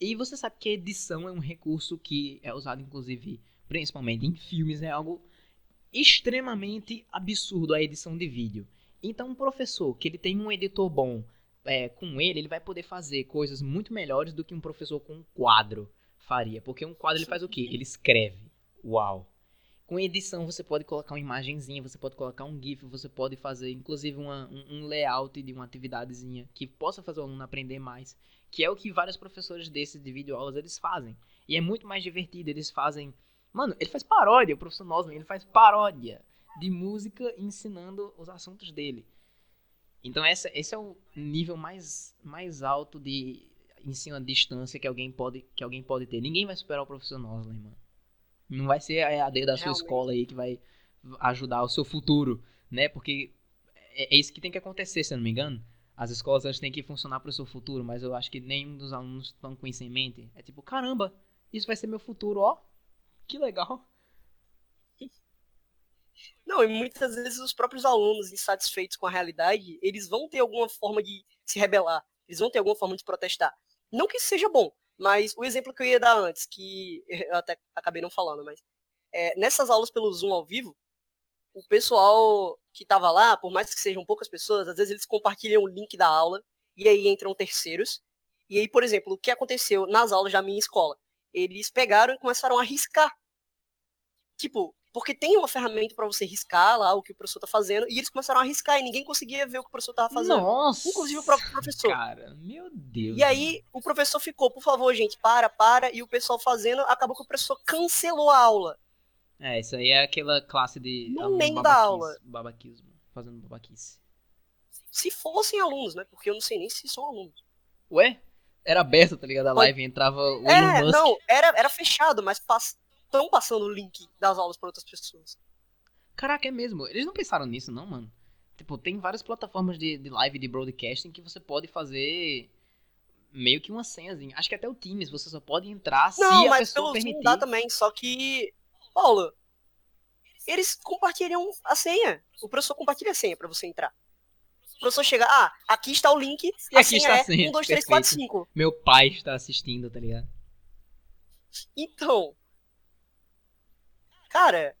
S2: E você sabe que a edição é um recurso que é usado, inclusive, principalmente em filmes, é algo extremamente absurdo a edição de vídeo. Então, um professor que ele tem um editor bom é, com ele, ele vai poder fazer coisas muito melhores do que um professor com um quadro faria. Porque um quadro ele faz o quê? Ele escreve. Uau! Com edição você pode colocar uma imagenzinha, você pode colocar um GIF, você pode fazer inclusive uma- um, um layout de uma atividadezinha que possa fazer o aluno aprender mais. Que é o que vários professores desses de videoaulas eles fazem. E é muito mais divertido, eles fazem... Mano, ele faz paródia, o professor Noslin, ele faz paródia de música ensinando os assuntos dele. Então essa, esse é o nível mais, mais alto de ensino à distância que alguém pode que alguém pode ter. Ninguém vai superar o professor Nosley, mano. Não vai ser a EAD da sua
S1: Realmente.
S2: escola aí que vai ajudar o seu futuro, né? Porque é, é isso que tem que acontecer, se eu não me engano. As escolas elas têm que funcionar para o seu futuro, mas eu acho que nenhum dos alunos estão com isso em mente. É tipo, caramba, isso vai ser meu futuro, ó. Que legal.
S1: Não, e muitas vezes os próprios alunos insatisfeitos com a realidade, eles vão ter alguma forma de se rebelar, eles vão ter alguma forma de protestar. Não que isso seja bom, mas o exemplo que eu ia dar antes, que eu até acabei não falando, mas é, nessas aulas pelo Zoom ao vivo, o pessoal que estava lá, por mais que sejam poucas pessoas, às vezes eles compartilham o link da aula, e aí entram terceiros. E aí, por exemplo, o que aconteceu nas aulas da minha escola? Eles pegaram e começaram a riscar. Tipo, porque tem uma ferramenta para você riscar lá o que o professor tá fazendo, e eles começaram a riscar e ninguém conseguia ver o que o professor tava fazendo.
S2: Nossa.
S1: Inclusive o próprio professor.
S2: Cara, meu Deus.
S1: E aí o professor ficou, por favor, gente, para, para, e o pessoal fazendo, acabou que o professor cancelou a aula.
S2: É, isso aí é aquela classe de.
S1: No meio da aula.
S2: Babaquismo. Fazendo babaquice.
S1: Se fossem alunos, né? Porque eu não sei nem se são alunos.
S2: Ué? Era aberto, tá ligado? A live entrava o Elon
S1: É,
S2: Musk.
S1: não, era, era fechado, mas estão passando o link das aulas para outras pessoas.
S2: Caraca, é mesmo. Eles não pensaram nisso, não, mano. Tipo, tem várias plataformas de, de live de broadcasting que você pode fazer meio que uma senhazinha. Acho que até o Teams você só pode entrar
S1: Não,
S2: se a
S1: mas
S2: pessoa
S1: pelo
S2: permitir.
S1: Zoom dá também, só que. Paulo, eles compartilham a senha. O professor compartilha a senha pra você entrar. Professor chega, ah, aqui está o link,
S2: E aqui está
S1: é
S2: senha,
S1: 1, 2, 3, 4,
S2: perfeito.
S1: 5.
S2: Meu pai está assistindo, tá ligado?
S1: Então. Cara.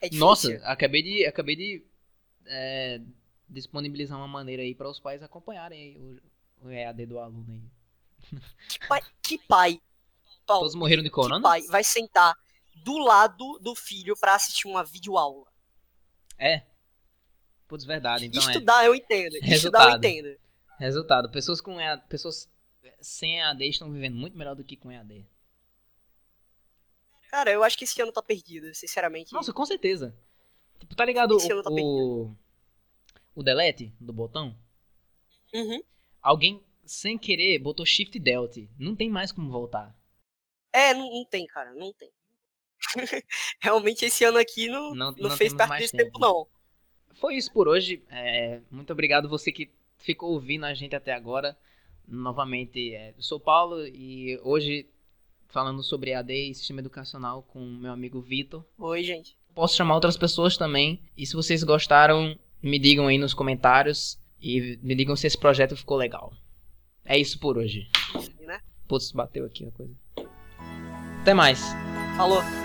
S1: É.
S2: Nossa, acabei de, acabei de é, disponibilizar uma maneira aí para os pais acompanharem o, o EAD do aluno aí.
S1: Que pai, que pai Paulo,
S2: Todos morreram de
S1: que
S2: corona?
S1: pai vai sentar do lado do filho pra assistir uma videoaula?
S2: É. Putz, verdade. Então é.
S1: Estudar eu entendo. Estudar eu
S2: Resultado.
S1: entendo.
S2: Resultado, pessoas com EAD, pessoas sem EAD estão vivendo muito melhor do que com EAD.
S1: Cara, eu acho que esse ano tá perdido, sinceramente.
S2: Nossa, com certeza. Tipo, tá ligado
S1: Esse ano tá
S2: o, o, o delete do botão?
S1: Uhum.
S2: Alguém sem querer botou shift delete. Não tem mais como voltar.
S1: É, não, não tem, cara, não tem. Realmente esse ano aqui não,
S2: Não-
S1: não,
S2: não
S1: fez parte desse
S2: tempo.
S1: tempo, não.
S2: Foi isso por hoje. É, muito obrigado você que ficou ouvindo a gente até agora. Novamente, é, eu sou Paulo e hoje falando sobre EAD e sistema educacional com meu amigo Vitor.
S1: Oi, gente.
S2: Posso chamar outras pessoas também. E se vocês gostaram, me digam aí nos comentários e me digam se esse projeto ficou legal. É isso por hoje.
S1: Né?
S2: Putz, bateu aqui a coisa. Até mais.
S1: Falou.